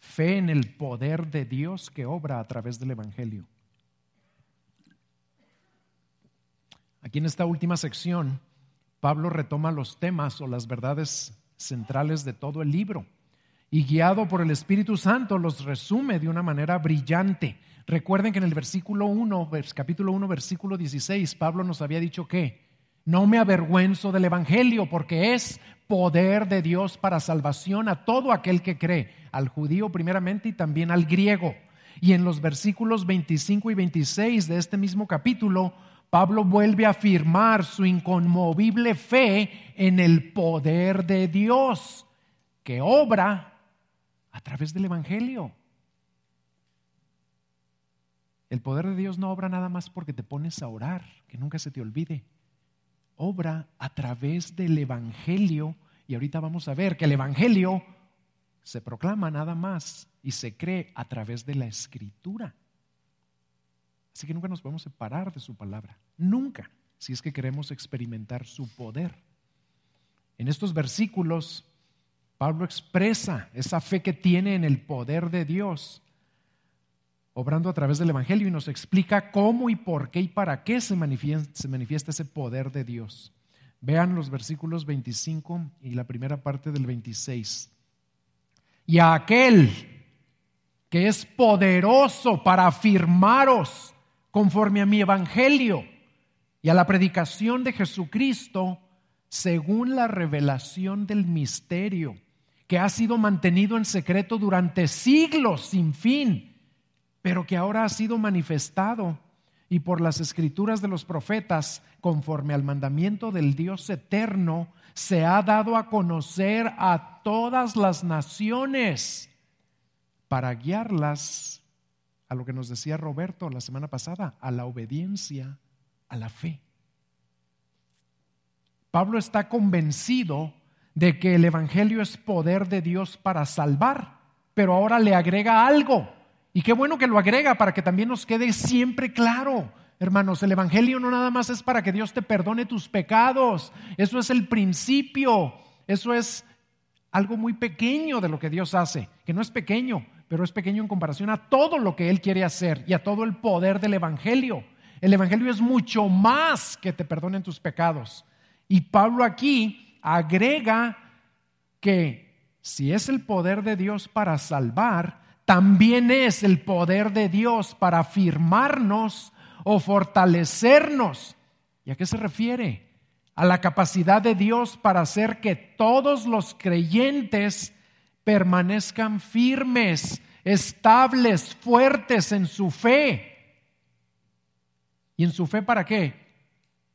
Fe en el poder de Dios que obra a través del Evangelio. Aquí en esta última sección Pablo retoma los temas o las verdades centrales de todo el libro y guiado por el Espíritu Santo los resume de una manera brillante. Recuerden que en el versículo 1, capítulo 1, versículo 16, Pablo nos había dicho que no me avergüenzo del Evangelio porque es poder de Dios para salvación a todo aquel que cree, al judío primeramente y también al griego. Y en los versículos 25 y 26 de este mismo capítulo, Pablo vuelve a afirmar su inconmovible fe en el poder de Dios que obra a través del Evangelio. El poder de Dios no obra nada más porque te pones a orar, que nunca se te olvide. Obra a través del Evangelio y ahorita vamos a ver que el Evangelio se proclama nada más y se cree a través de la Escritura. Así que nunca nos podemos separar de su palabra. Nunca, si es que queremos experimentar su poder. En estos versículos, Pablo expresa esa fe que tiene en el poder de Dios, obrando a través del Evangelio, y nos explica cómo y por qué y para qué se manifiesta, se manifiesta ese poder de Dios. Vean los versículos 25 y la primera parte del 26. Y a aquel que es poderoso para afirmaros conforme a mi evangelio y a la predicación de Jesucristo según la revelación del misterio que ha sido mantenido en secreto durante siglos sin fin, pero que ahora ha sido manifestado y por las escrituras de los profetas, conforme al mandamiento del Dios eterno, se ha dado a conocer a todas las naciones para guiarlas a lo que nos decía Roberto la semana pasada, a la obediencia, a la fe. Pablo está convencido de que el Evangelio es poder de Dios para salvar, pero ahora le agrega algo. Y qué bueno que lo agrega para que también nos quede siempre claro. Hermanos, el Evangelio no nada más es para que Dios te perdone tus pecados. Eso es el principio. Eso es algo muy pequeño de lo que Dios hace, que no es pequeño, pero es pequeño en comparación a todo lo que Él quiere hacer y a todo el poder del Evangelio. El Evangelio es mucho más que te perdonen tus pecados. Y Pablo aquí agrega que si es el poder de Dios para salvar, también es el poder de Dios para afirmarnos o fortalecernos. ¿Y a qué se refiere? A la capacidad de Dios para hacer que todos los creyentes permanezcan firmes, estables, fuertes en su fe. ¿Y en su fe para qué?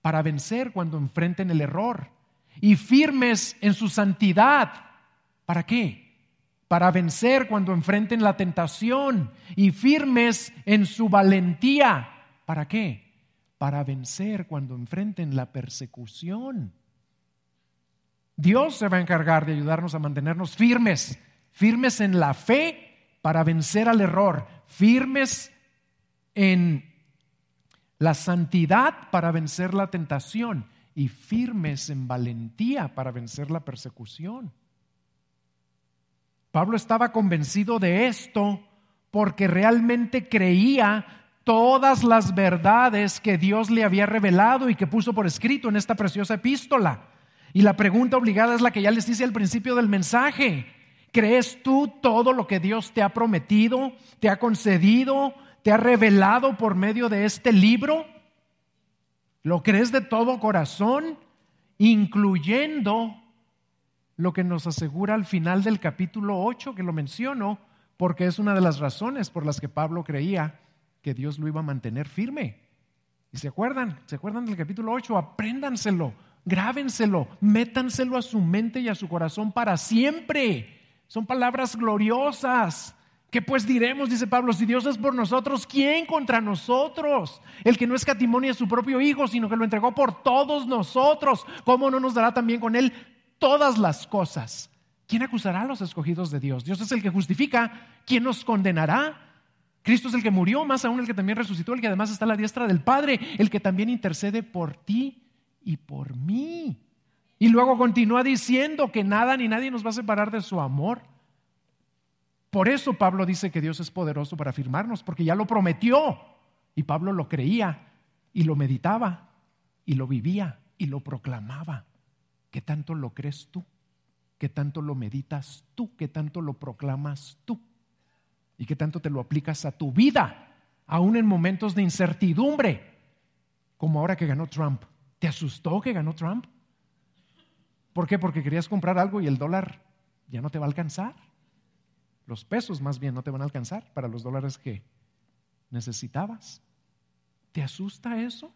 Para vencer cuando enfrenten el error. Y firmes en su santidad. ¿Para qué? Para vencer cuando enfrenten la tentación. Y firmes en su valentía. ¿Para qué? Para vencer cuando enfrenten la persecución. Dios se va a encargar de ayudarnos a mantenernos firmes, firmes en la fe para vencer al error, firmes en la santidad para vencer la tentación y firmes en valentía para vencer la persecución. Pablo estaba convencido de esto porque realmente creía todas las verdades que Dios le había revelado y que puso por escrito en esta preciosa epístola. Y la pregunta obligada es la que ya les hice al principio del mensaje. ¿Crees tú todo lo que Dios te ha prometido, te ha concedido, te ha revelado por medio de este libro? ¿Lo crees de todo corazón, incluyendo lo que nos asegura al final del capítulo 8, que lo menciono, porque es una de las razones por las que Pablo creía que Dios lo iba a mantener firme? ¿Y se acuerdan? ¿Se acuerdan del capítulo 8? Apréndanselo grábenselo, métanselo a su mente y a su corazón para siempre. Son palabras gloriosas. ¿Qué pues diremos? Dice Pablo, si Dios es por nosotros, ¿quién contra nosotros? El que no es a su propio Hijo, sino que lo entregó por todos nosotros, ¿cómo no nos dará también con Él todas las cosas? ¿Quién acusará a los escogidos de Dios? Dios es el que justifica. ¿Quién nos condenará? Cristo es el que murió, más aún el que también resucitó, el que además está a la diestra del Padre, el que también intercede por ti y por mí. Y luego continúa diciendo que nada ni nadie nos va a separar de su amor. Por eso Pablo dice que Dios es poderoso para afirmarnos, porque ya lo prometió. Y Pablo lo creía y lo meditaba y lo vivía y lo proclamaba. ¿Qué tanto lo crees tú? ¿Qué tanto lo meditas tú? ¿Qué tanto lo proclamas tú? ¿Y qué tanto te lo aplicas a tu vida? Aún en momentos de incertidumbre, como ahora que ganó Trump. ¿Te asustó que ganó Trump? ¿Por qué? Porque querías comprar algo y el dólar ya no te va a alcanzar. Los pesos más bien no te van a alcanzar para los dólares que necesitabas. ¿Te asusta eso?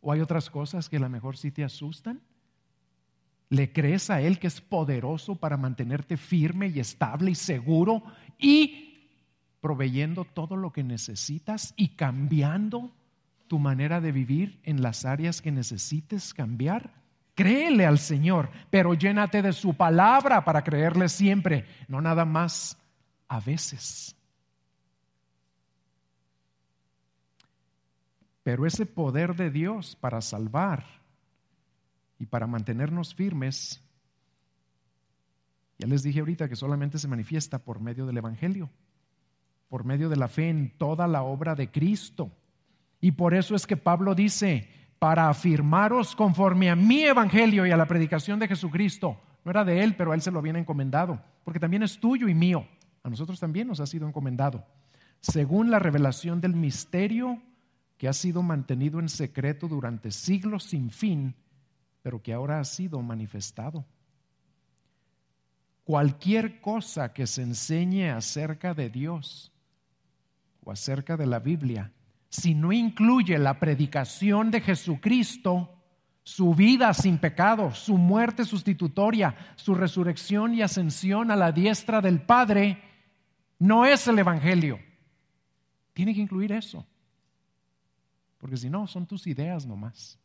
¿O hay otras cosas que a lo mejor sí te asustan? ¿Le crees a Él que es poderoso para mantenerte firme y estable y seguro y proveyendo todo lo que necesitas y cambiando tu manera de vivir en las áreas que necesites cambiar? Créele al Señor, pero llénate de su palabra para creerle siempre, no nada más a veces. Pero ese poder de Dios para salvar y para mantenernos firmes, ya les dije ahorita que solamente se manifiesta por medio del Evangelio, por medio de la fe en toda la obra de Cristo. Y por eso es que Pablo dice, para afirmaros conforme a mi evangelio y a la predicación de Jesucristo. No era de él, pero a él se lo habían encomendado, porque también es tuyo y mío. A nosotros también nos ha sido encomendado. Según la revelación del misterio que ha sido mantenido en secreto durante siglos sin fin, pero que ahora ha sido manifestado. Cualquier cosa que se enseñe acerca de Dios o acerca de la Biblia si no incluye la predicación de Jesucristo, su vida sin pecado, su muerte sustitutoria, su resurrección y ascensión a la diestra del Padre, no es el Evangelio. Tiene que incluir eso. Porque si no, son tus ideas nomás.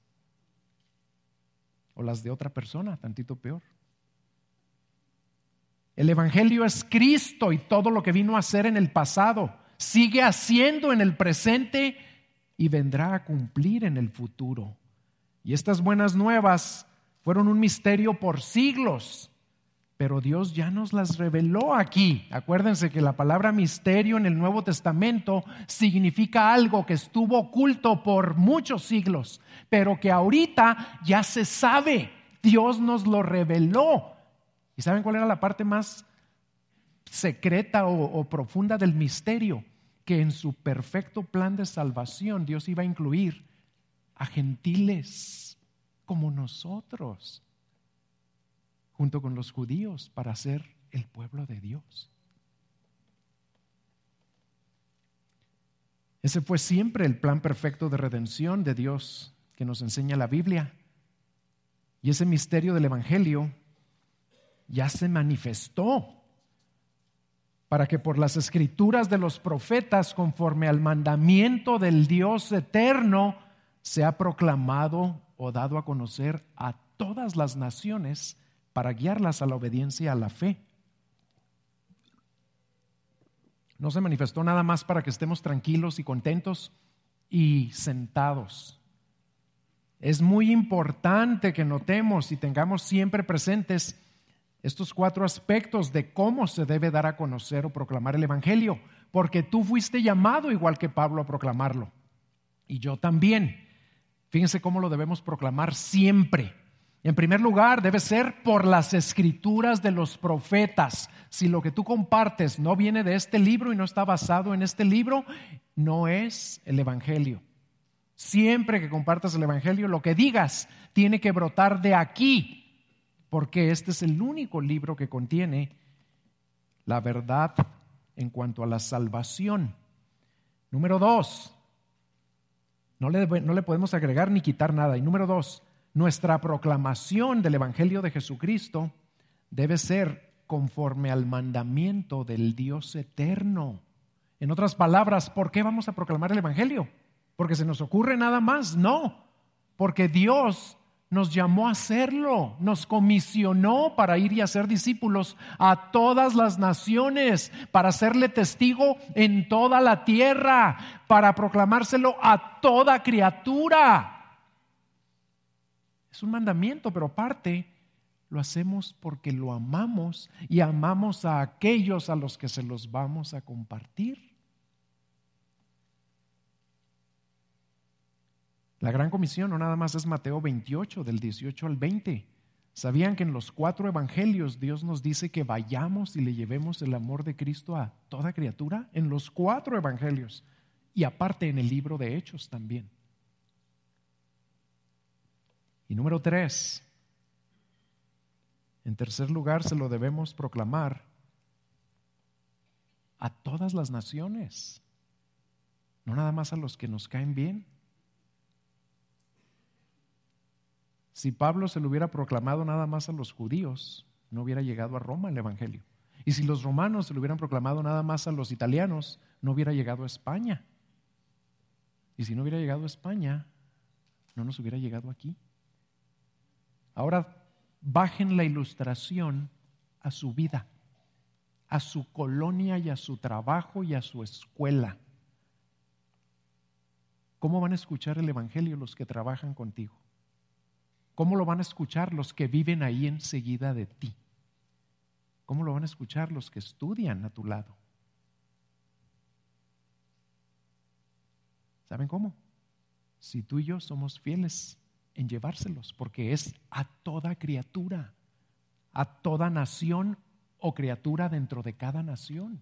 O las de otra persona, tantito peor. El Evangelio es Cristo y todo lo que vino a hacer en el pasado sigue haciendo en el presente y vendrá a cumplir en el futuro. Y estas buenas nuevas fueron un misterio por siglos, pero Dios ya nos las reveló aquí. Acuérdense que la palabra misterio en el Nuevo Testamento significa algo que estuvo oculto por muchos siglos, pero que ahorita ya se sabe. Dios nos lo reveló. ¿Y saben cuál era la parte más secreta o, profunda del misterio, que en su perfecto plan de salvación Dios iba a incluir a gentiles como nosotros, junto con los judíos, para ser el pueblo de Dios. Ese fue siempre el plan perfecto de redención de Dios que nos enseña la Biblia. Y ese misterio del Evangelio ya se manifestó para que por las escrituras de los profetas, conforme al mandamiento del Dios eterno, sea proclamado o dado a conocer a todas las naciones para guiarlas a la obediencia a la fe. No se manifestó nada más para que estemos tranquilos y contentos y sentados. Es muy importante que notemos y tengamos siempre presentes estos cuatro aspectos de cómo se debe dar a conocer o proclamar el Evangelio, porque tú fuiste llamado igual que Pablo a proclamarlo, y yo también. Fíjense cómo lo debemos proclamar siempre. En primer lugar, debe ser por las escrituras de los profetas. Si lo que tú compartes no viene de este libro y no está basado en este libro, no es el Evangelio. Siempre que compartas el Evangelio, lo que digas tiene que brotar de aquí, porque este es el único libro que contiene la verdad en cuanto a la salvación. Número dos, no le, no le, podemos agregar ni quitar nada. Y número dos, nuestra proclamación del Evangelio de Jesucristo debe ser conforme al mandamiento del Dios eterno. En otras palabras, ¿por qué vamos a proclamar el Evangelio? ¿Porque se nos ocurre nada más? No, porque Dios nos llamó a hacerlo, nos comisionó para ir y hacer discípulos a todas las naciones, para hacerle testigo en toda la tierra, para proclamárselo a toda criatura. Es un mandamiento, pero aparte lo hacemos porque lo amamos y amamos a aquellos a los que se los vamos a compartir. La gran comisión no nada más es Mateo 28, del 18 al 20. ¿Sabían que en los cuatro evangelios Dios nos dice que vayamos y le llevemos el amor de Cristo a toda criatura? En los cuatro evangelios. Y aparte en el libro de Hechos también. Y número tres, en tercer lugar se lo debemos proclamar a todas las naciones, no nada más a los que nos caen bien. Si Pablo se lo hubiera proclamado nada más a los judíos, no hubiera llegado a Roma el Evangelio. Y si los romanos se lo hubieran proclamado nada más a los italianos, no hubiera llegado a España. Y si no hubiera llegado a España, no nos hubiera llegado aquí. Ahora bajen la ilustración a su vida, a su colonia y a su trabajo y a su escuela. ¿Cómo van a escuchar el Evangelio los que trabajan contigo? ¿Cómo lo van a escuchar los que viven ahí enseguida de ti? ¿Cómo lo van a escuchar los que estudian a tu lado? ¿Saben cómo? Si tú y yo somos fieles en llevárselos, porque es a toda criatura, a toda nación o criatura dentro de cada nación.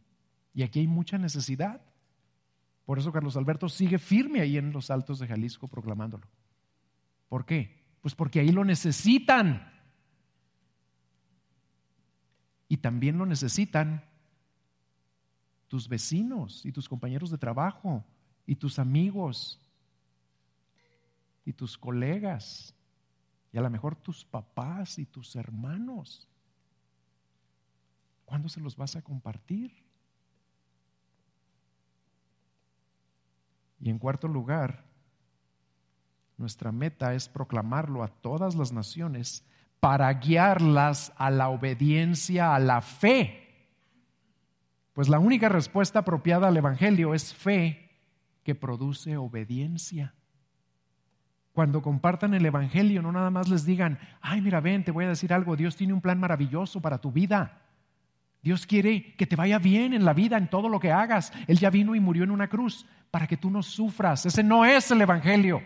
Y aquí hay mucha necesidad. Por eso Carlos Alberto sigue firme ahí en los altos de Jalisco proclamándolo. ¿Por qué? Pues porque ahí lo necesitan. Y también lo necesitan tus vecinos y tus compañeros de trabajo y tus amigos y tus colegas y a lo mejor tus papás y tus hermanos. ¿Cuándo se los vas a compartir? Y en cuarto lugar, nuestra meta es proclamarlo a todas las naciones para guiarlas a la obediencia, a la fe. Pues la única respuesta apropiada al Evangelio es fe que produce obediencia. Cuando compartan el Evangelio, no nada más les digan, ay, mira, ven, te voy a decir algo, Dios tiene un plan maravilloso para tu vida. Dios quiere que te vaya bien en la vida, en todo lo que hagas. Él ya vino y murió en una cruz para que tú no sufras. Ese no es el Evangelio.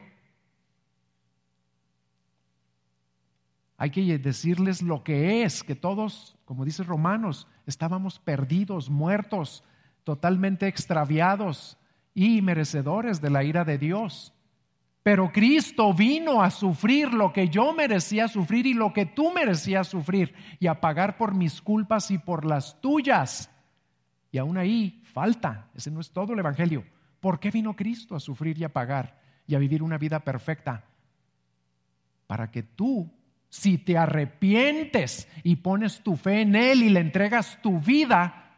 Hay que decirles lo que es, que todos, como dice Romanos, estábamos perdidos, muertos, totalmente extraviados y merecedores de la ira de Dios. Pero Cristo vino a sufrir lo que yo merecía sufrir y lo que tú merecías sufrir y a pagar por mis culpas y por las tuyas. Y aún ahí falta, ese no es todo el Evangelio. ¿Por qué vino Cristo a sufrir y a pagar y a vivir una vida perfecta? Para que tú si te arrepientes y pones tu fe en Él y le entregas tu vida,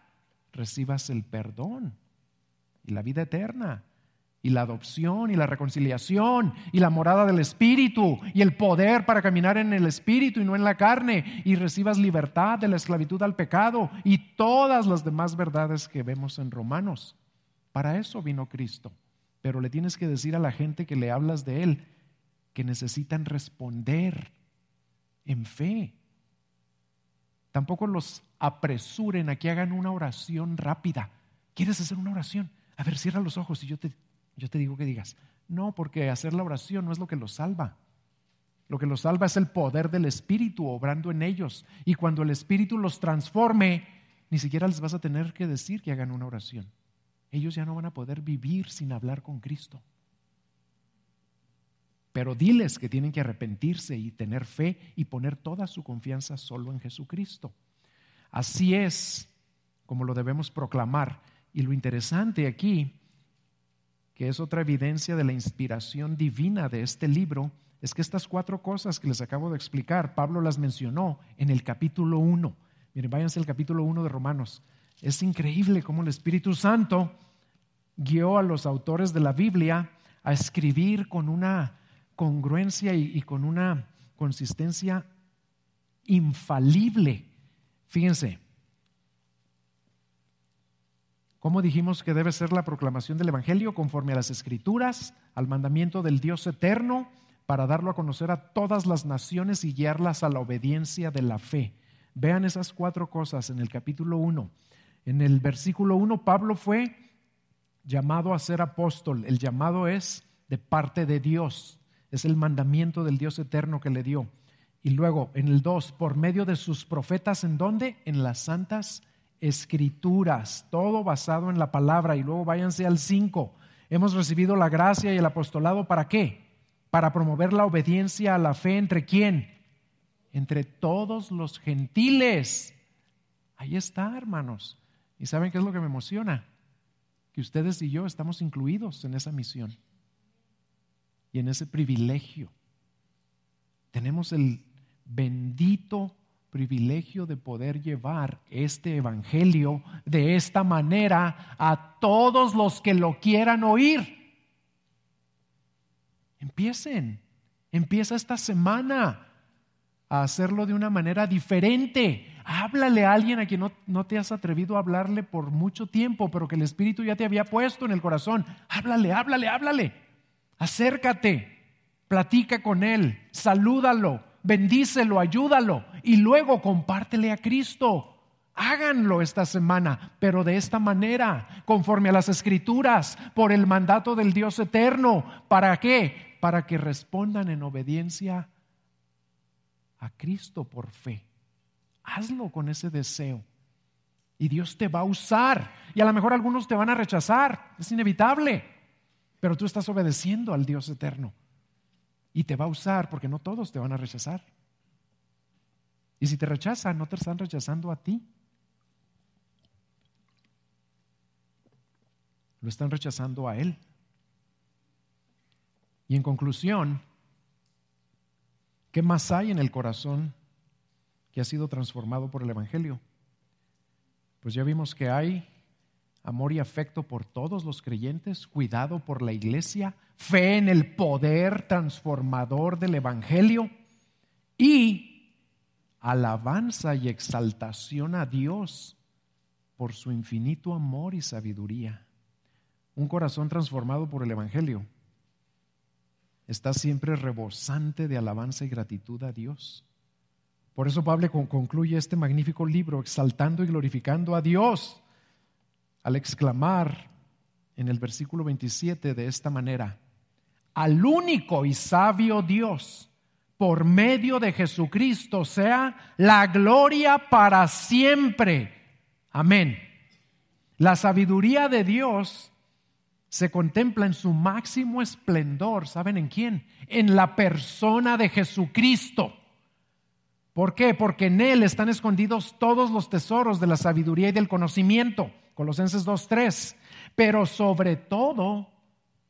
recibas el perdón y la vida eterna y la adopción y la reconciliación y la morada del Espíritu y el poder para caminar en el Espíritu y no en la carne y recibas libertad de la esclavitud al pecado y todas las demás verdades que vemos en Romanos. Para eso vino Cristo. Pero le tienes que decir a la gente que le hablas de Él que necesitan responder en fe. Tampoco los apresuren a que hagan una oración rápida. ¿Quieres hacer una oración? A ver, cierra los ojos y yo te, yo te digo que digas. No, porque hacer la oración no es lo que los salva. Lo que los salva es el poder del Espíritu obrando en ellos. Y cuando el Espíritu los transforme, ni siquiera les vas a tener que decir que hagan una oración. Ellos ya no van a poder vivir sin hablar con Cristo. Pero diles que tienen que arrepentirse y tener fe y poner toda su confianza solo en Jesucristo. Así es como lo debemos proclamar. Y lo interesante aquí, que es otra evidencia de la inspiración divina de este libro, es que estas cuatro cosas que les acabo de explicar, Pablo las mencionó en el capítulo 1. Miren, váyanse al capítulo 1 de Romanos. Es increíble cómo el Espíritu Santo guió a los autores de la Biblia a escribir con una congruencia y, con una consistencia infalible. Fíjense, ¿cómo dijimos que debe ser la proclamación del Evangelio conforme a las Escrituras, al mandamiento del Dios eterno, para darlo a conocer a todas las naciones y guiarlas a la obediencia de la fe? Vean esas cuatro cosas en el capítulo 1. En el versículo 1, Pablo fue llamado a ser apóstol. El llamado es de parte de Dios. Es el mandamiento del Dios eterno que le dio. Y luego en el 2, por medio de sus profetas, ¿en dónde? En las santas escrituras, todo basado en la palabra. Y luego váyanse al 5. Hemos recibido la gracia y el apostolado para qué? Para promover la obediencia a la fe entre quién? Entre todos los gentiles. Ahí está, hermanos. ¿Y saben qué es lo que me emociona? Que ustedes y yo estamos incluidos en esa misión y en ese privilegio. Tenemos el bendito privilegio de poder llevar este Evangelio de esta manera a todos los que lo quieran oír. Empiecen, empieza esta semana a hacerlo de una manera diferente. Háblale a alguien a quien no, no, te has atrevido a hablarle por mucho tiempo, pero que el Espíritu ya te había puesto en el corazón. Háblale, háblale, háblale. Acércate, platica con él, salúdalo, bendícelo, ayúdalo y luego compártele a Cristo. Háganlo esta semana, pero de esta manera, conforme a las escrituras, por el mandato del Dios eterno. ¿Para qué? Para que respondan en obediencia a Cristo por fe. Hazlo con ese deseo. Y Dios te va a usar. Y a lo mejor algunos te van a rechazar. Es inevitable. Pero tú estás obedeciendo al Dios eterno. Y te va a usar porque no todos te van a rechazar. Y si te rechazan, no te están rechazando a ti. Lo están rechazando a Él. Y en conclusión, ¿qué más hay en el corazón que ha sido transformado por el Evangelio? Pues ya vimos que hay amor y afecto por todos los creyentes, cuidado por la iglesia, fe en el poder transformador del Evangelio y alabanza y exaltación a Dios por su infinito amor y sabiduría. Un corazón transformado por el Evangelio está siempre rebosante de alabanza y gratitud a Dios. Por eso Pablo concluye este magnífico libro exaltando y glorificando a Dios al exclamar en el versículo 27 de esta manera, al único y sabio Dios, por medio de Jesucristo, sea la gloria para siempre. Amén. La sabiduría de Dios se contempla en su máximo esplendor. ¿Saben en quién? En la persona de Jesucristo. ¿Por qué? Porque en Él están escondidos todos los tesoros de la sabiduría y del conocimiento. Colosenses 2.3. Pero sobre todo,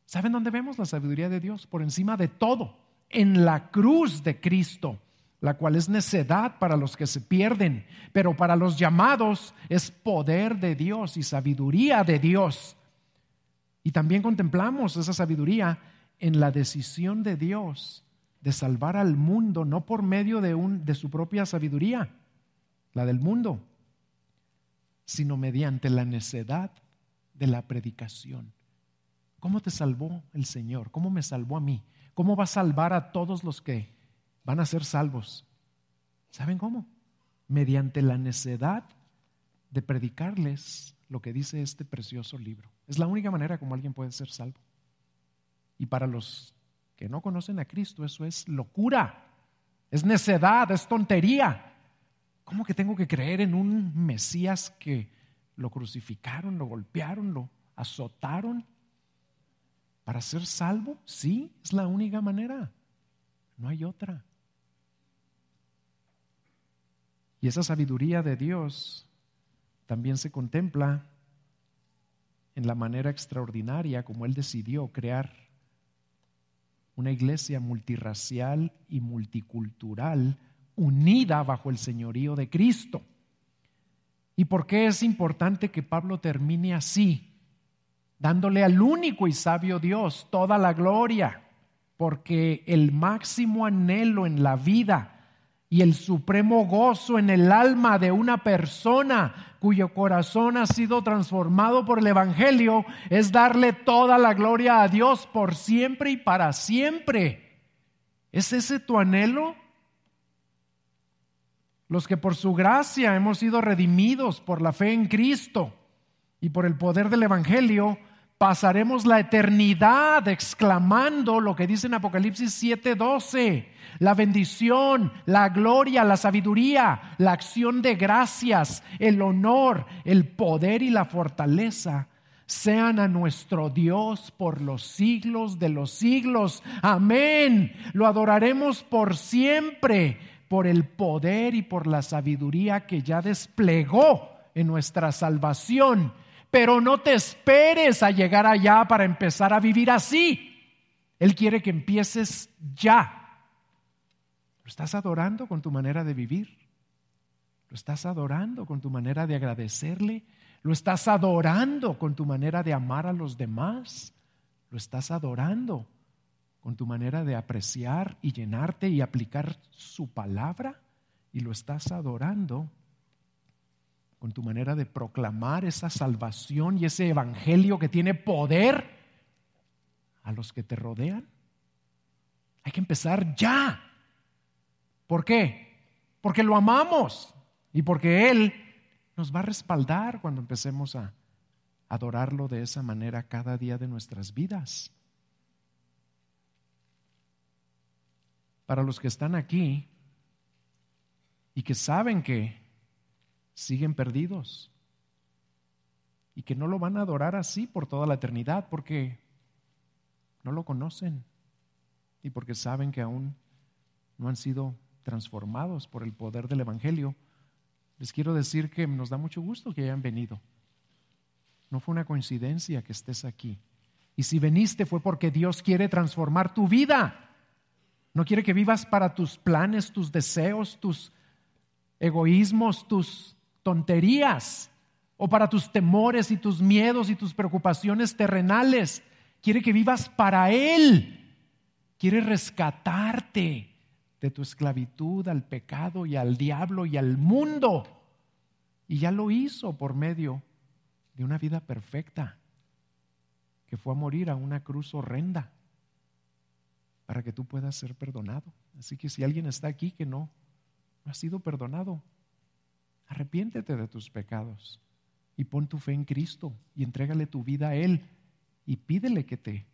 ¿saben dónde vemos la sabiduría de Dios? Por encima de todo, en la cruz de Cristo, la cual es necedad para los que se pierden, pero para los llamados es poder de Dios y sabiduría de Dios. Y también contemplamos esa sabiduría en la decisión de Dios de salvar al mundo, no por medio de, un, de su propia sabiduría, la del mundo, sino mediante la necedad de la predicación. ¿Cómo te salvó el Señor? ¿Cómo me salvó a mí? ¿Cómo va a salvar a todos los que van a ser salvos? ¿Saben cómo? Mediante la necedad de predicarles lo que dice este precioso libro. Es la única manera como alguien puede ser salvo. Y para los que no conocen a Cristo, eso es locura, es necedad, es tontería. ¿Cómo que tengo que creer en un Mesías que lo crucificaron, lo golpearon, lo azotaron para ser salvo? Sí, es la única manera. No hay otra. Y esa sabiduría de Dios también se contempla en la manera extraordinaria como Él decidió crear una iglesia multirracial y multicultural unida bajo el señorío de Cristo. ¿Y por qué es importante que Pablo termine así? Dándole al único y sabio Dios toda la gloria, porque el máximo anhelo en la vida y el supremo gozo en el alma de una persona cuyo corazón ha sido transformado por el Evangelio es darle toda la gloria a Dios por siempre y para siempre. ¿Es ese tu anhelo? Los que por su gracia hemos sido redimidos por la fe en Cristo y por el poder del Evangelio, pasaremos la eternidad exclamando lo que dice en Apocalipsis 7:12, la bendición, la gloria, la sabiduría, la acción de gracias, el honor, el poder y la fortaleza sean a nuestro Dios por los siglos de los siglos. Amén. Lo adoraremos por siempre, por el poder y por la sabiduría que ya desplegó en nuestra salvación pero no te esperes a llegar allá para empezar a vivir así. Él quiere que empieces ya. Lo estás adorando con tu manera de vivir. Lo estás adorando con tu manera de agradecerle. Lo estás adorando con tu manera de amar a los demás. Lo estás adorando con tu manera de apreciar y llenarte y aplicar su palabra. Y lo estás adorando con tu manera de proclamar esa salvación y ese evangelio que tiene poder a los que te rodean? Hay que empezar ya. ¿Por qué? Porque lo amamos y porque Él nos va a respaldar cuando empecemos a adorarlo de esa manera cada día de nuestras vidas. Para los que están aquí y que saben que siguen perdidos y que no lo van a adorar así por toda la eternidad porque no lo conocen y porque saben que aún no han sido transformados por el poder del Evangelio. Les quiero decir que nos da mucho gusto que hayan venido. No fue una coincidencia que estés aquí. Y si veniste fue porque Dios quiere transformar tu vida. No quiere que vivas para tus planes, tus deseos, tus egoísmos, tus tonterías o para tus temores y tus miedos y tus preocupaciones terrenales. Quiere que vivas para Él. Quiere rescatarte de tu esclavitud al pecado y al diablo y al mundo. Y ya lo hizo por medio de una vida perfecta que fue a morir a una cruz horrenda para que tú puedas ser perdonado. Así que si alguien está aquí que no, ha sido perdonado, Arrepiéntete de tus pecados y pon tu fe en Cristo y entrégale tu vida a Él y pídele que te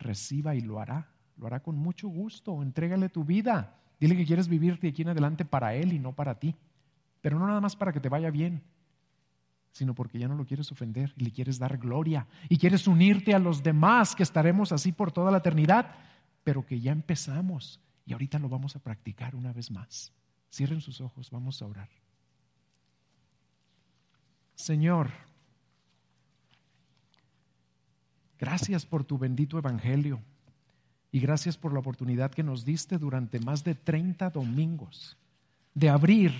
reciba y lo hará. Lo hará con mucho gusto. Entrégale tu vida. Dile que quieres vivir de aquí en adelante para Él y no para ti. Pero no nada más para que te vaya bien, sino porque ya no lo quieres ofender y le quieres dar gloria y quieres unirte a los demás que estaremos así por toda la eternidad, pero que ya empezamos y ahorita lo vamos a practicar una vez más. Cierren sus ojos, vamos a orar. Señor, gracias por tu bendito evangelio y gracias por la oportunidad que nos diste durante más de 30 domingos de abrir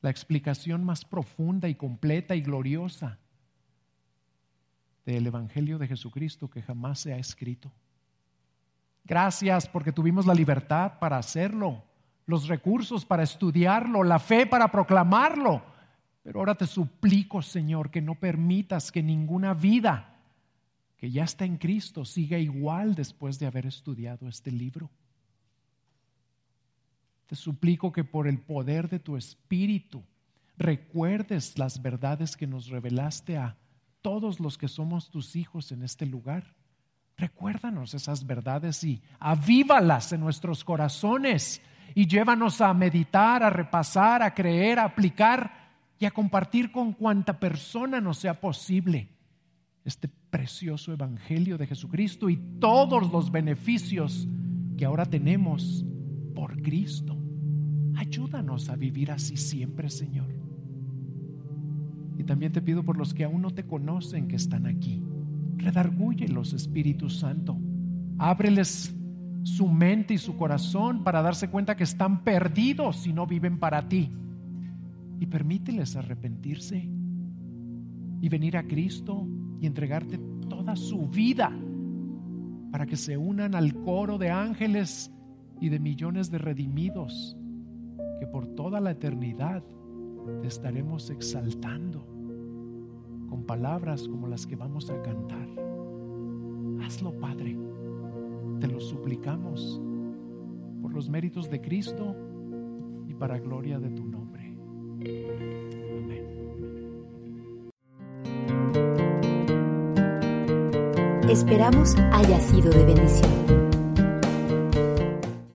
la explicación más profunda y completa y gloriosa del Evangelio de Jesucristo que jamás se ha escrito. Gracias porque tuvimos la libertad para hacerlo, los recursos para estudiarlo, la fe para proclamarlo pero ahora te suplico, Señor, que no permitas que ninguna vida que ya está en Cristo siga igual después de haber estudiado este libro. Te suplico que por el poder de tu Espíritu recuerdes las verdades que nos revelaste a todos los que somos tus hijos en este lugar. Recuérdanos esas verdades y avívalas en nuestros corazones y llévanos a meditar, a repasar, a creer, a aplicar y a compartir con cuanta persona nos sea posible este precioso Evangelio de Jesucristo y todos los beneficios que ahora tenemos por Cristo. Ayúdanos a vivir así siempre, Señor. Y también te pido por los que aún no te conocen que están aquí. Redargúyelos, Espíritu Santo. Ábreles su mente y su corazón para darse cuenta que están perdidos y no viven para ti. Y permíteles arrepentirse y venir a Cristo y entregarte toda su vida para que se unan al coro de ángeles y de millones de redimidos que por toda la eternidad te estaremos exaltando con palabras como las que vamos a cantar. Hazlo, Padre. Te lo suplicamos por los méritos de Cristo y para gloria de tu nombre. Amén. Esperamos haya sido de bendición.